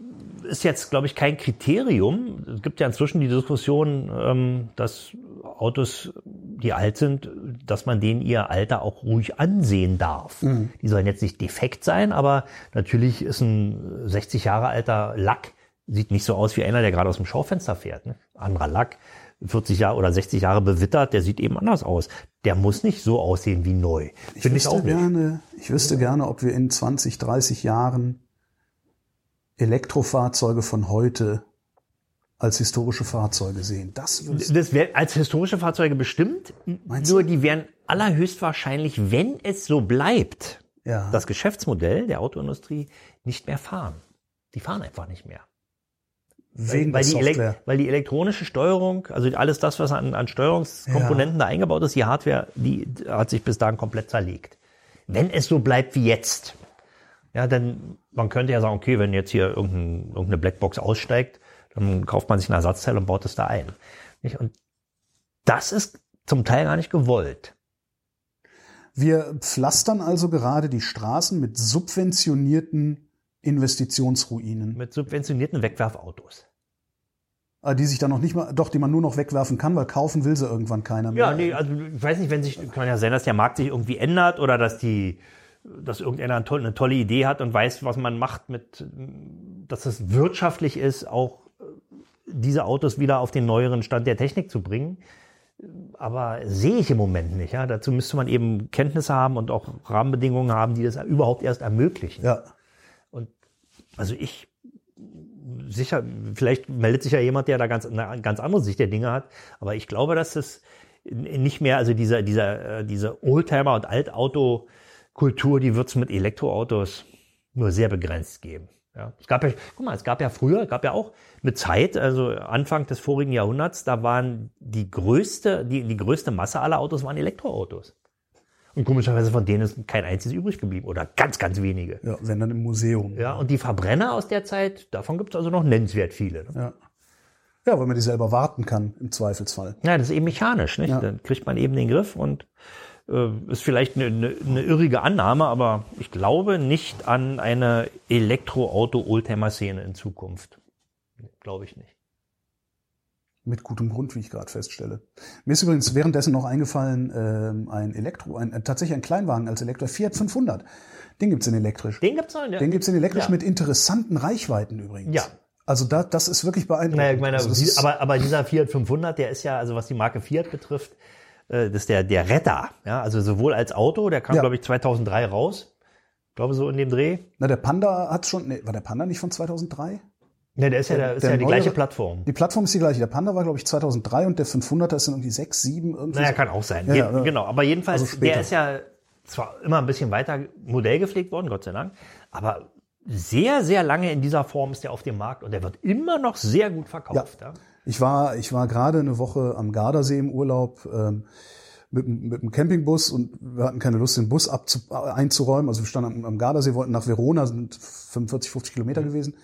ist jetzt, glaube ich, kein Kriterium. Es gibt ja inzwischen die Diskussion, ähm, dass Autos, die alt sind, dass man denen ihr Alter auch ruhig ansehen darf. Mhm. Die sollen jetzt nicht defekt sein, aber natürlich ist ein 60 Jahre alter Lack, sieht nicht so aus wie einer, der gerade aus dem Schaufenster fährt. Ne? Anderer Lack, 40 Jahre oder 60 Jahre bewittert, der sieht eben anders aus. Der muss nicht so aussehen wie neu. ich Finde ich wüsste auch nicht. gerne, ich wüsste gerne, ob wir in 20, 30 Jahren Elektrofahrzeuge von heute als historische Fahrzeuge sehen. Das Das wäre als historische Fahrzeuge bestimmt. Meinst nur die wären allerhöchstwahrscheinlich, wenn es so bleibt, ja. das Geschäftsmodell der Autoindustrie nicht mehr fahren. Die fahren einfach nicht mehr. wegen weil, der die Elek- Software. weil die elektronische Steuerung, also alles das, was an, an Steuerungskomponenten da eingebaut ist, die Hardware, die hat sich bis dahin komplett zerlegt. Wenn es so bleibt wie jetzt, ja, dann, man könnte ja sagen, okay, wenn jetzt hier irgendein, irgendeine Blackbox aussteigt, dann kauft man sich ein Ersatzteil und baut es da ein. Und das ist zum Teil gar nicht gewollt. Wir pflastern also gerade die Straßen mit subventionierten Investitionsruinen, Mit subventionierten Wegwerfautos. äh, die sich dann noch nicht mal, doch, die man nur noch wegwerfen kann, weil kaufen will sie irgendwann keiner mehr. Ja, nee, also ich weiß nicht, wenn sich, kann ja sein, dass der Markt sich irgendwie ändert oder dass die, dass irgendeiner eine tolle, Idee hat und weiß, was man macht mit, dass es wirtschaftlich ist, auch äh, diese Autos wieder auf den neueren Stand der Technik zu bringen. Aber sehe ich im Moment nicht. Ja? Dazu müsste man eben Kenntnisse haben und auch Rahmenbedingungen haben, die das überhaupt erst ermöglichen. Ja. Und also ich sicher, vielleicht meldet sich ja jemand, der da ganz eine ganz andere Sicht der Dinge hat, aber ich glaube, dass es nicht mehr, also dieser, dieser, äh, diese Oldtimer- und Altauto-Kultur, die wird es mit Elektroautos nur sehr begrenzt geben. Ja, es gab ja, guck mal, es gab ja früher, gab ja auch eine Zeit, also Anfang des vorigen Jahrhunderts, da waren die größte, die, die größte Masse aller Autos waren Elektroautos. Und komischerweise von denen ist kein einziges übrig geblieben oder ganz, ganz wenige. ja, wenn dann im Museum. Ja, und die Verbrenner aus der Zeit, davon gibt es also noch nennenswert viele. Ne? Ja. Ja, weil man die selber warten kann, im Zweifelsfall. Ja, das ist eben mechanisch, nicht? Ja. Dann kriegt man eben den Griff und ist vielleicht eine, eine, eine irrige Annahme, aber ich glaube nicht an eine Elektroauto-Oldtimer-Szene in Zukunft. Glaube ich nicht. Mit gutem Grund, wie ich gerade feststelle. Mir ist übrigens währenddessen noch eingefallen, ähm, ein Elektro, ein, äh, tatsächlich ein Kleinwagen als Elektro, Fiat 500. Den gibt's in elektrisch. Den gibt's noch, ne? Den gibt's in elektrisch Ja. mit interessanten Reichweiten übrigens. Ja. Also da, das ist wirklich beeindruckend. Naja, ich meine, also aber, aber dieser Fiat 500, der ist ja, also was die Marke Fiat betrifft, äh, das ist der, der Retter. Ja, also sowohl als Auto, der kam, Ja. glaube ich, 2003 raus. Ich glaube, so in dem Dreh. na, der Panda hat schon, nee, war der Panda nicht von 2003? Ne, der ist ja, der, ist der ja die neuere- gleiche Plattform. Die Plattform ist die gleiche. Der Panda war, glaube ich, 2003 und der 500er ist dann irgendwie 6, 7 irgendwie. Naja, so. kann auch sein. Ja, Je- ja. Genau, aber jedenfalls, Also der ist ja zwar immer ein bisschen weiter Modell gepflegt worden, Gott sei Dank, aber sehr, sehr lange in dieser Form ist der auf dem Markt und der wird immer noch sehr gut verkauft. Ja. Ich war, ich war gerade eine Woche am Gardasee im Urlaub ähm, mit, dem- mit dem Campingbus und wir hatten keine Lust, den Bus abzu, einzuräumen. Also wir standen am, am Gardasee, wollten nach Verona, sind 45, 50 Kilometer gewesen.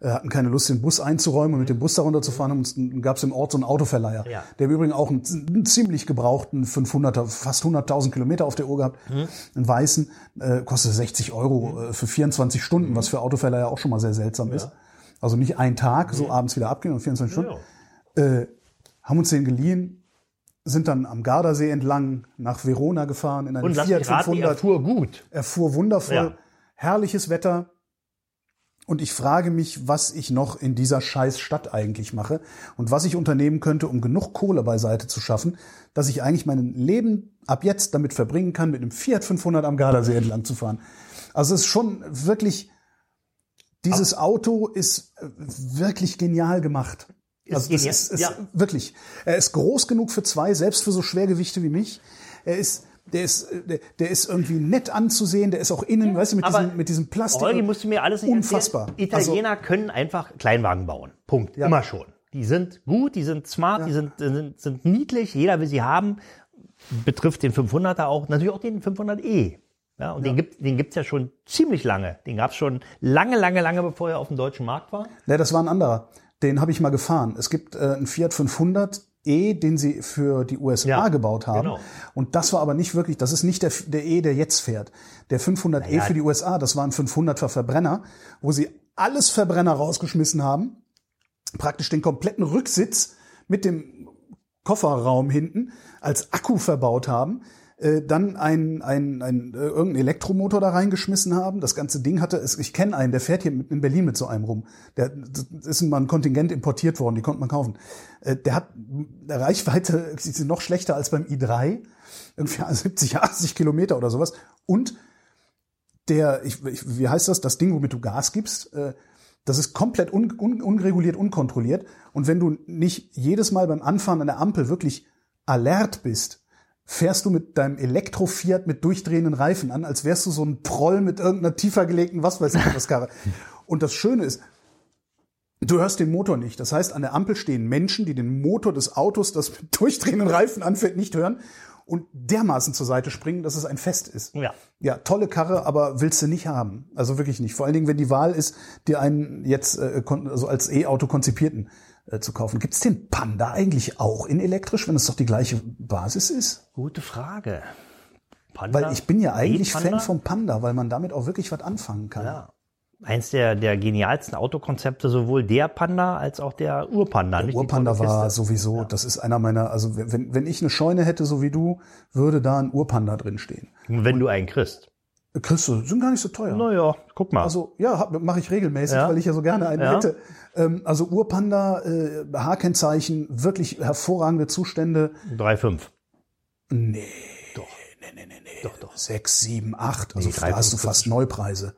Äh, hatten keine Lust, den Bus einzuräumen und mit dem Bus da runterzufahren. Und dann gab es im Ort so einen Autoverleiher, Ja. der im Übrigen auch einen, einen ziemlich gebrauchten 500er, fast 100.000 Kilometer auf der Uhr gehabt, einen weißen, äh, kostet 60 Euro äh, für 24 Stunden, was für Autoverleiher auch schon mal sehr seltsam ist. Also nicht ein Tag, so abends wieder abgehen und 24 Stunden Ja. Äh, haben uns den geliehen, sind dann am Gardasee entlang nach Verona gefahren in einem Und Fiat mich raten, 500. er fuhr gut. Er fuhr wundervoll, Ja. herrliches Wetter. Und ich frage mich, was ich noch in dieser scheiß Stadt eigentlich mache und was ich unternehmen könnte, um genug Kohle beiseite zu schaffen, dass ich eigentlich mein Leben ab jetzt damit verbringen kann, mit einem Fiat 500 am Gardasee entlang zu fahren. Also es ist schon wirklich, dieses Auto ist äh, wirklich genial gemacht. Also das ist, ist ja. wirklich. Er ist groß genug für zwei, selbst für so Schwergewichte wie mich. Er ist, der ist, äh, der, der ist irgendwie nett anzusehen. Der ist auch innen, weißt du, mit aber diesem, mit diesem Plastik. Holgi, musst du mir alles nicht Unfassbar. erzählen. Italiener können einfach Kleinwagen bauen. Punkt. Immer schon. Die sind gut, die sind smart, die sind, sind, sind niedlich, jeder will sie haben. betrifft den 500er auch, natürlich auch den 500e. Ja, und den gibt den gibt's ja schon ziemlich lange. Den gab's schon lange, lange, lange, bevor er auf dem deutschen Markt war. Ne, das war ein anderer. Den habe ich mal gefahren. Es gibt äh, einen Fiat 500 E, den sie für die USA Ja, gebaut haben. genau. Und das war aber nicht wirklich, das ist nicht der, der E, der jetzt fährt. Der 500 E Naja. für die USA, das war ein 500er Verbrenner, wo sie alles Verbrenner rausgeschmissen haben. Praktisch den kompletten Rücksitz mit dem Kofferraum hinten als Akku verbaut haben, äh, dann ein, ein, ein, äh, irgendeinen Elektromotor da reingeschmissen haben. Das ganze Ding hatte, ich kenne einen, der fährt hier mit- in Berlin mit so einem rum. Der ist mal ein Kontingent importiert worden, die konnte man kaufen. Äh, der hat eine Reichweite, ist noch schlechter als beim i3, irgendwie 70, 80 Kilometer oder sowas. Und der, ich, ich, wie heißt das, das Ding, womit du Gas gibst, äh, das ist komplett un, un, unreguliert, unkontrolliert. Und wenn du nicht jedes Mal beim Anfahren an der Ampel wirklich alert bist, fährst du mit deinem Elektro-Fiat mit durchdrehenden Reifen an, als wärst du so ein Proll mit irgendeiner tiefer gelegten, was weiß ich, was Karre. Und das Schöne ist, Du hörst den Motor nicht. Das heißt, an der Ampel stehen Menschen, die den Motor des Autos, das mit durchdrehenden Reifen anfällt, nicht hören und dermaßen zur Seite springen, dass es ein Fest ist. Ja. Ja, tolle Karre, aber willst du nicht haben. Also wirklich nicht. Vor allen Dingen, wenn die Wahl ist, dir einen jetzt äh, also als E-Auto konzipierten äh, zu kaufen. Gibt's den Panda eigentlich auch in elektrisch, wenn es doch die gleiche Basis ist? Gute Frage. Panda? Weil ich bin ja eigentlich? Fan vom Panda, weil man damit auch wirklich was anfangen kann. Ja. Eins der, der genialsten Autokonzepte, sowohl der Panda als auch der Urpanda. Die Urpanda war sowieso, das ist einer meiner, also wenn, wenn ich eine Scheune hätte, so wie du, würde da ein Urpanda drin stehen. Wenn du einen kriegst. Kriegst du, sind gar nicht so teuer. Naja, guck mal. Also ja, mache ich regelmäßig, Ja. weil ich ja so gerne einen Ja. hätte. Ähm, also Urpanda, äh, Haarkennzeichen, wirklich hervorragende Zustände. 3,5. Nee, Doch. nee, nee, nee, nee. Doch, doch. Sechs, sieben, acht. Also Nee, da hast du 3,45. fast Neupreise.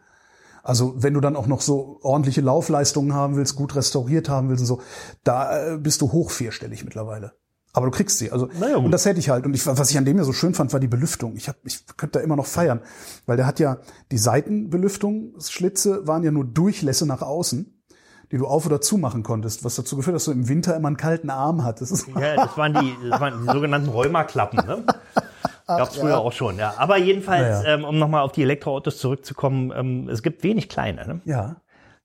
Also wenn du dann auch noch so ordentliche Laufleistungen haben willst, gut restauriert haben willst und so, da äh, bist du hoch vierstellig mittlerweile. Aber du kriegst sie. Also Na ja, gut. und das hätte ich halt. Und ich, was ich an dem ja so schön fand, war die Belüftung. Ich hab, ich könnte da immer noch feiern, weil der hat ja die Seitenbelüftungsschlitze waren ja nur Durchlässe nach außen, die du auf oder zu machen konntest, was dazu geführt, hat, dass du im Winter immer einen kalten Arm hattest. Ja, das waren die, das waren die sogenannten Rheumaklappen. Ne? Gab's früher auch schon, ja. Aber jedenfalls, Naja. ähm, um nochmal auf die Elektroautos zurückzukommen, ähm, es gibt wenig kleine. Ne? ja,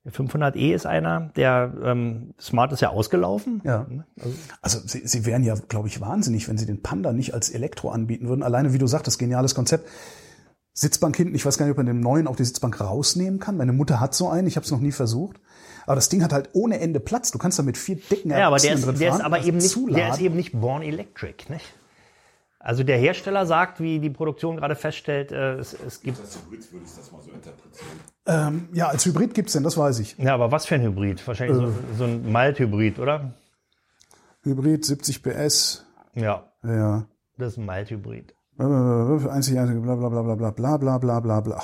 Der 500e ist einer, der ähm, Smart ist ja ausgelaufen. Ja. Also sie, sie wären ja, glaube ich, wahnsinnig, wenn sie den Panda nicht als Elektro anbieten würden. Alleine, wie du sagtest, geniales Konzept. Sitzbank hinten, ich weiß gar nicht, ob man dem neuen auch die Sitzbank rausnehmen kann. Meine Mutter hat so einen, ich habe es noch nie versucht. Aber das Ding hat halt ohne Ende Platz. Du kannst da mit vier dicken Ja, aber der Erwachsenen ist, drin der ist fahren, aber also eben nicht, der ist eben nicht born electric, nicht? Also der Hersteller sagt, wie die Produktion gerade feststellt, äh, es, es gibt. Das Hybrid würde ich das mal so interpretieren. ähm, ja, als Hybrid gibt's denn, das weiß ich. Ja, aber was für ein Hybrid? Wahrscheinlich so, so ein Mild-Hybrid, oder? Hybrid 70 PS, Ja, ja. das ist ein Mild-Hybrid. Einzigartige, bla bla bla bla bla bla bla bla bla bla.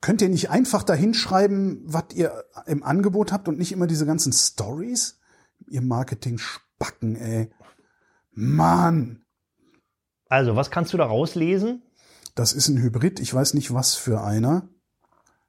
Könnt ihr nicht einfach dahin schreiben, was ihr im Angebot habt und nicht immer diese ganzen Stories? Ihr Marketing-Spacken, ey. Mann, Also, was kannst du da rauslesen? das ist ein Hybrid. Ich weiß nicht, was für einer.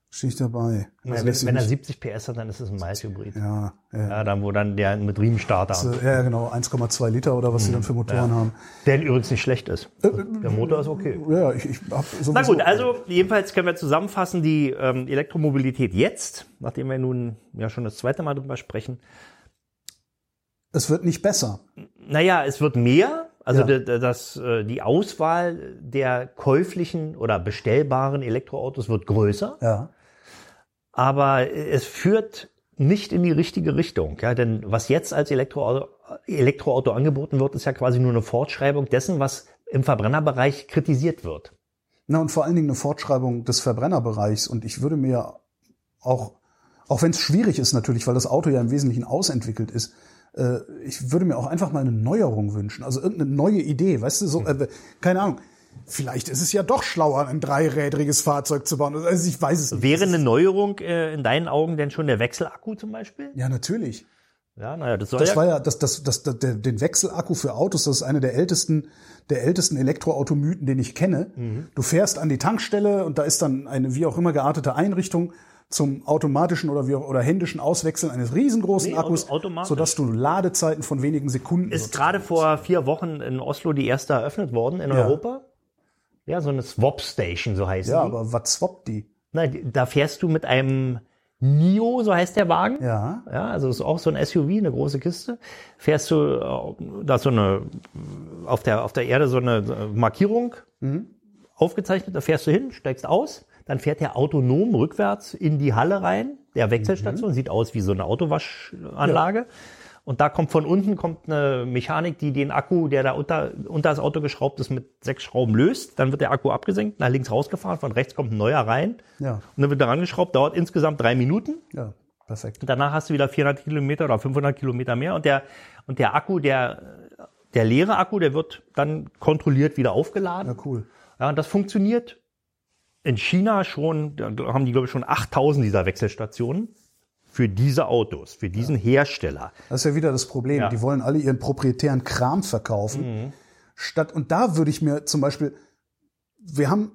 Stehe ich dabei. Ja, Also wenn, wenn er nicht- 70 PS hat, dann ist es ein Mild-Hybrid. ja, ja. Ja, dann, wo dann der mit Riemenstarter, Also, ja, genau, 1,2 Liter oder was sie dann für Motoren haben. der übrigens nicht schlecht ist. Der Motor ist okay. Ja, ich, ich hab. Na gut, also jedenfalls können wir zusammenfassen, die ähm, Elektromobilität jetzt, nachdem wir nun ja schon das zweite Mal drüber sprechen, Es wird nicht besser. naja, es wird mehr, also Ja. d- d- das, äh, die Auswahl der käuflichen oder bestellbaren Elektroautos wird größer, Ja. aber es führt nicht in die richtige Richtung. Ja, denn was jetzt als Elektroauto, Elektroauto angeboten wird, ist ja quasi nur eine Fortschreibung dessen, was im Verbrennerbereich kritisiert wird. Na, und vor allen Dingen eine Fortschreibung des Verbrennerbereichs. Und ich würde mir auch, auch wenn es schwierig ist natürlich, weil das Auto ja im Wesentlichen ausentwickelt ist, äh, ich würde mir auch einfach mal eine Neuerung wünschen. Also irgendeine neue Idee, weißt du, so, äh, keine Ahnung. Vielleicht ist es ja doch schlauer, ein dreirädriges Fahrzeug zu bauen. Also ich weiß es nicht. Wäre eine Neuerung äh, in deinen Augen denn schon der Wechselakku zum Beispiel? Ja, natürlich. Ja, naja, das soll Das ja war ja das, das, das, das, der, den Wechselakku für Autos, das ist eine der ältesten, der ältesten Elektroautomythen, den ich kenne. Mhm. Du fährst an die Tankstelle und da ist dann eine wie auch immer geartete Einrichtung, zum automatischen oder, wie, oder händischen Auswechseln eines riesengroßen Nee, Akkus, sodass du Ladezeiten von wenigen Sekunden Ist gerade vor vier Wochen in Oslo die erste eröffnet worden in Ja. Europa. Ja, so eine Swap Station, so heißt Ja, die. aber was swappt die? Na, da fährst du mit einem Nio, so heißt der Wagen. Ja. Ja, also ist auch so ein SUV, eine große Kiste. Fährst du, äh, da ist so eine, auf der, auf der Erde so eine Markierung aufgezeichnet, da fährst du hin, steigst aus, dann fährt der autonom rückwärts in die Halle rein, der Wechselstation, sieht aus wie so eine Autowaschanlage. Und da kommt von unten kommt eine Mechanik, die den Akku, der da unter, unter das Auto geschraubt ist, mit sechs Schrauben löst. Dann wird der Akku abgesenkt, nach links rausgefahren, von rechts kommt ein neuer rein. Ja. Und dann wird er rangeschraubt, dauert insgesamt drei Minuten. Ja, perfekt. Danach hast du wieder 400 Kilometer oder 500 Kilometer mehr und der, und der Akku, der, der leere Akku, der wird dann kontrolliert wieder aufgeladen. Ja, cool. Ja, und das funktioniert in China schon, da haben die glaube ich schon 8000 dieser Wechselstationen für diese Autos, für diesen Hersteller. Das ist ja wieder das Problem. Ja. Mhm. Die wollen alle ihren proprietären Kram verkaufen. Statt, und da würde ich mir zum Beispiel, wir haben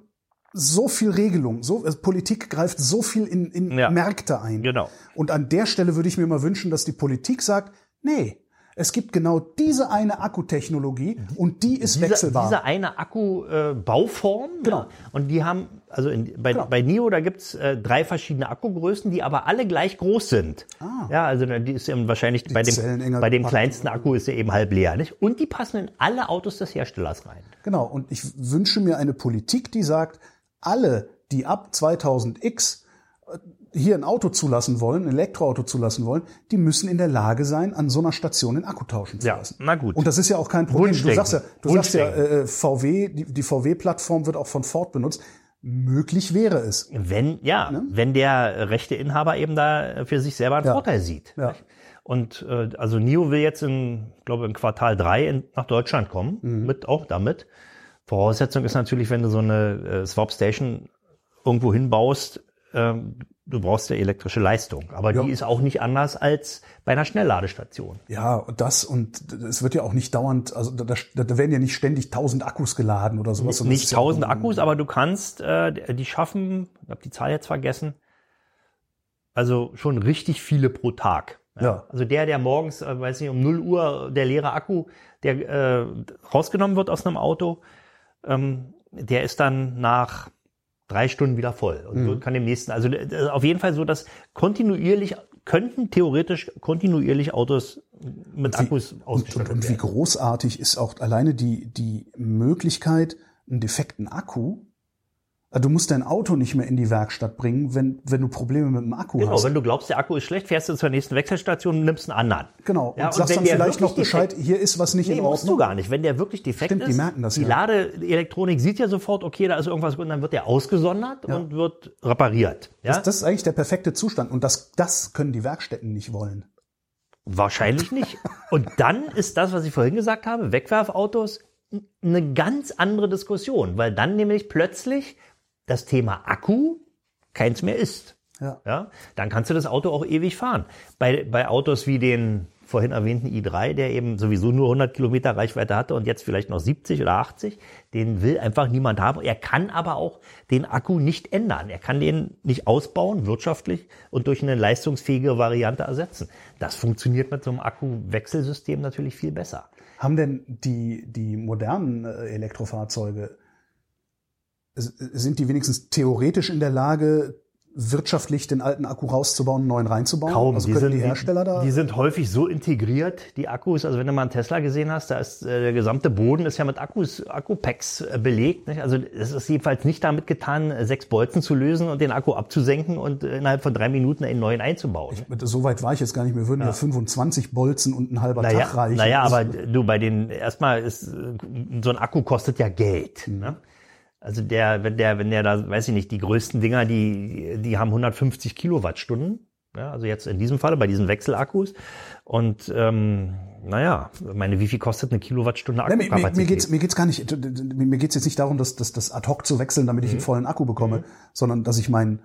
so viel Regelung, so, also Politik greift so viel in, in Ja. Märkte ein. Genau. Und an der Stelle würde ich mir mal wünschen, dass die Politik sagt, nee, es gibt genau diese eine Akkutechnologie und die ist Diese, wechselbar. diese eine Akku-Bauform. Genau. Ja, und die haben, also in, bei, Genau. bei NIO, da gibt's äh, drei verschiedene Akkugrößen, die aber alle gleich groß sind. Ja, also die ist eben wahrscheinlich bei Zellen dem, bei dem kleinsten Akku ist er eben halb leer. Nicht? Und die passen in alle Autos des Herstellers rein. Genau, und ich wünsche mir eine Politik, die sagt, alle, die ab 2000x äh, hier ein Auto zulassen wollen, ein Elektroauto zulassen wollen, die müssen in der Lage sein, an so einer Station den Akku tauschen zu Ja, lassen. na gut. Und das ist ja auch kein Problem. Du sagst ja, du sagst ja äh, VW, die, die VW-Plattform wird auch von Ford benutzt. Möglich wäre es. Wenn, ja, wenn der rechte Inhaber eben da für sich selber einen Ja. Vorteil sieht. Ja. Und äh, also NIO will jetzt in, ich glaube, in Quartal 3 in, nach Deutschland kommen, Mhm. mit auch damit. Voraussetzung ist natürlich, wenn du so eine äh, Swap Station irgendwo hinbaust, ähm, du brauchst ja elektrische Leistung. Aber Ja. die ist auch nicht anders als bei einer Schnellladestation. Ja, und das und es wird ja auch nicht dauernd, also da, da, da werden ja nicht ständig tausend Akkus geladen oder sowas. Nicht ja tausend ein- Akkus, aber du kannst, äh, die schaffen, ich habe die Zahl jetzt vergessen, also schon richtig viele pro Tag. Ja. Also der, der morgens, äh, weiß nicht, um 0 Uhr der leere Akku, der äh, rausgenommen wird aus einem Auto, ähm, der ist dann nach drei Stunden wieder voll und Mhm. so kann dem nächsten, also äh, auf jeden Fall so, dass kontinuierlich, könnten theoretisch kontinuierlich Autos mit Akkus Und, und, ausgestattet und wie großartig ist auch alleine die, die Möglichkeit, einen defekten Akku. Äh, Du musst dein Auto nicht mehr in die Werkstatt bringen, wenn, wenn du Probleme mit dem Akku Genau, hast. wenn du glaubst, der Akku ist schlecht, fährst du zur nächsten Wechselstation und nimmst einen anderen. genau. Und Ja, und sagst wenn dann vielleicht noch Bescheid, hier ist was nicht Nee, in musst du Ordnung. gar nicht. Wenn der wirklich defekt Stimmt, die ist, merken das die ja. Ladeelektronik sieht ja sofort, okay, da ist irgendwas und dann wird der ausgesondert und wird repariert. Ja? Das, das ist eigentlich der perfekte Zustand. Und das, das können die Werkstätten nicht wollen. Wahrscheinlich nicht. Und dann ist das, was ich vorhin gesagt habe, Wegwerfautos, eine ganz andere Diskussion, weil dann nämlich plötzlich das Thema Akku keins mehr ist. Ja. Ja, dann kannst du das Auto auch ewig fahren. Bei, bei Autos wie den vorhin erwähnten i3, der eben sowieso nur 100 Kilometer Reichweite hatte und jetzt vielleicht noch 70 oder 80, den will einfach niemand haben. Er kann aber auch den Akku nicht ändern. Er kann den nicht ausbauen, wirtschaftlich, und durch eine leistungsfähige Variante ersetzen. Das funktioniert mit so einem Akkuwechselsystem natürlich viel besser. Haben denn die, die modernen äh, Elektrofahrzeuge, sind die wenigstens theoretisch in der Lage, wirtschaftlich den alten Akku rauszubauen, einen neuen reinzubauen? Kaum. Also können die Hersteller da? Die sind häufig so integriert, die Akkus. Also wenn du mal einen Tesla gesehen hast, da ist äh, der gesamte Boden ist ja mit Akkus, Akkupacks äh, belegt. Nicht? Also es ist jedenfalls nicht damit getan, äh, sechs Bolzen zu lösen und den Akku abzusenken und äh, innerhalb von drei Minuten einen neuen einzubauen. so weit war ich jetzt gar nicht mehr. Würden ja, 25 Bolzen und ein halber Naja, Tag reichen. naja, aber du bei den erstmal ist äh, so ein Akku kostet ja Geld. Ne? Also der, wenn der, wenn der da, weiß ich nicht, die größten Dinger, die, die haben 150 Kilowattstunden. Ja, also jetzt in diesem Falle bei diesen Wechselakkus. Und ähm, naja, meine, wie viel kostet eine Kilowattstunde Nein, mir, mir, Akkukapazität? mir geht's mir geht's gar nicht mir geht's jetzt nicht darum, dass das das ad hoc zu wechseln, damit ich Mhm. einen vollen Akku bekomme, sondern dass ich meinen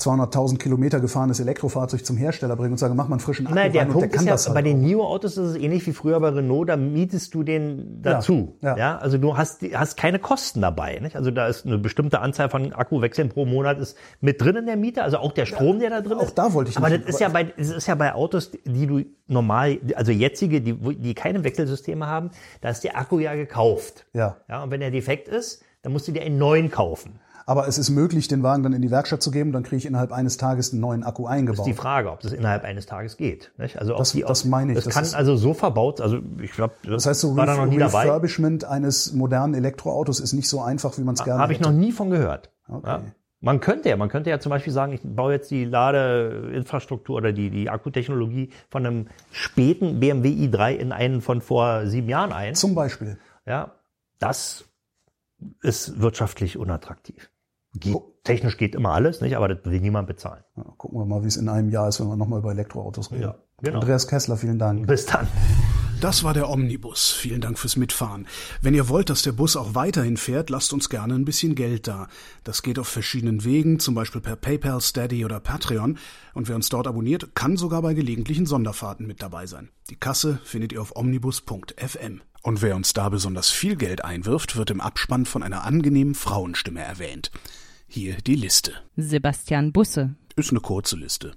200.000 Kilometer gefahrenes Elektrofahrzeug zum Hersteller bringen und sagen, mach mal einen frischen Akku Nein, der rein und Punkt der kann ist ja, das halt bei den auch. NIO-Autos ist es ähnlich wie früher bei Renault, da mietest du den dazu. Ja, Ja, ja. also du hast, hast keine Kosten dabei. Nicht? Also da ist eine bestimmte Anzahl von Akkuwechseln pro Monat ist mit drin in der Miete, also auch der Strom, der da drin auch ist. da wollte ich Aber nicht- das ist ja bei, das ist ja bei Autos, die du normal, also jetzige, die, die keine Wechselsysteme haben, da ist der Akku ja gekauft. Ja. Ja, und wenn er defekt ist, dann musst du dir einen neuen kaufen. Aber es ist möglich, den Wagen dann in die Werkstatt zu geben, dann kriege ich innerhalb eines Tages einen neuen Akku eingebaut. Die Frage, ob das innerhalb eines Tages geht. Nicht? Also Das- die, das meine ich, Das, das kann ist- also so verbaut, also ich glaube, das heißt, so war da noch nie dabei. Refurbishment eines modernen Elektroautos ist nicht so einfach, wie man es gerne Habe ich noch nie von gehört. Okay. Ja. Man könnte ja, man könnte ja zum Beispiel sagen, ich baue jetzt die Ladeinfrastruktur oder die, die Akkutechnologie von einem späten BMW i3 in einen von vor sieben Jahren ein. Zum Beispiel. Ja, das ist wirtschaftlich unattraktiv. Geht, technisch geht immer alles, nicht? Aber das will niemand bezahlen. Ja, gucken wir mal, wie es in einem Jahr ist, wenn wir nochmal über Elektroautos reden. Ja, genau. Andreas Kessler, vielen Dank. Bis dann. Das war der Omnibus. Vielen Dank fürs Mitfahren. Wenn ihr wollt, dass der Bus auch weiterhin fährt, lasst uns gerne ein bisschen Geld da. Das geht auf verschiedenen Wegen, zum Beispiel per PayPal, Steady oder Patreon. Und wer uns dort abonniert, kann sogar bei gelegentlichen Sonderfahrten mit dabei sein. Die Kasse findet ihr auf omnibus.fm. Und wer uns da besonders viel Geld einwirft, wird im Abspann von einer angenehmen Frauenstimme erwähnt. Hier die Liste. Sebastian Busse, Ist eine kurze Liste.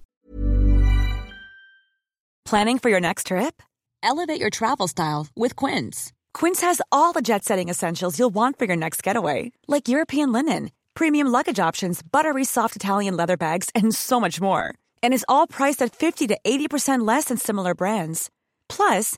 Planning for your next trip? Elevate your travel style with Quince. Quince has all the jet setting essentials you'll want for your next getaway, like European linen, premium luggage options, buttery soft Italian leather bags, and so much more. And is all priced at 50 to 80% less than similar brands. Plus,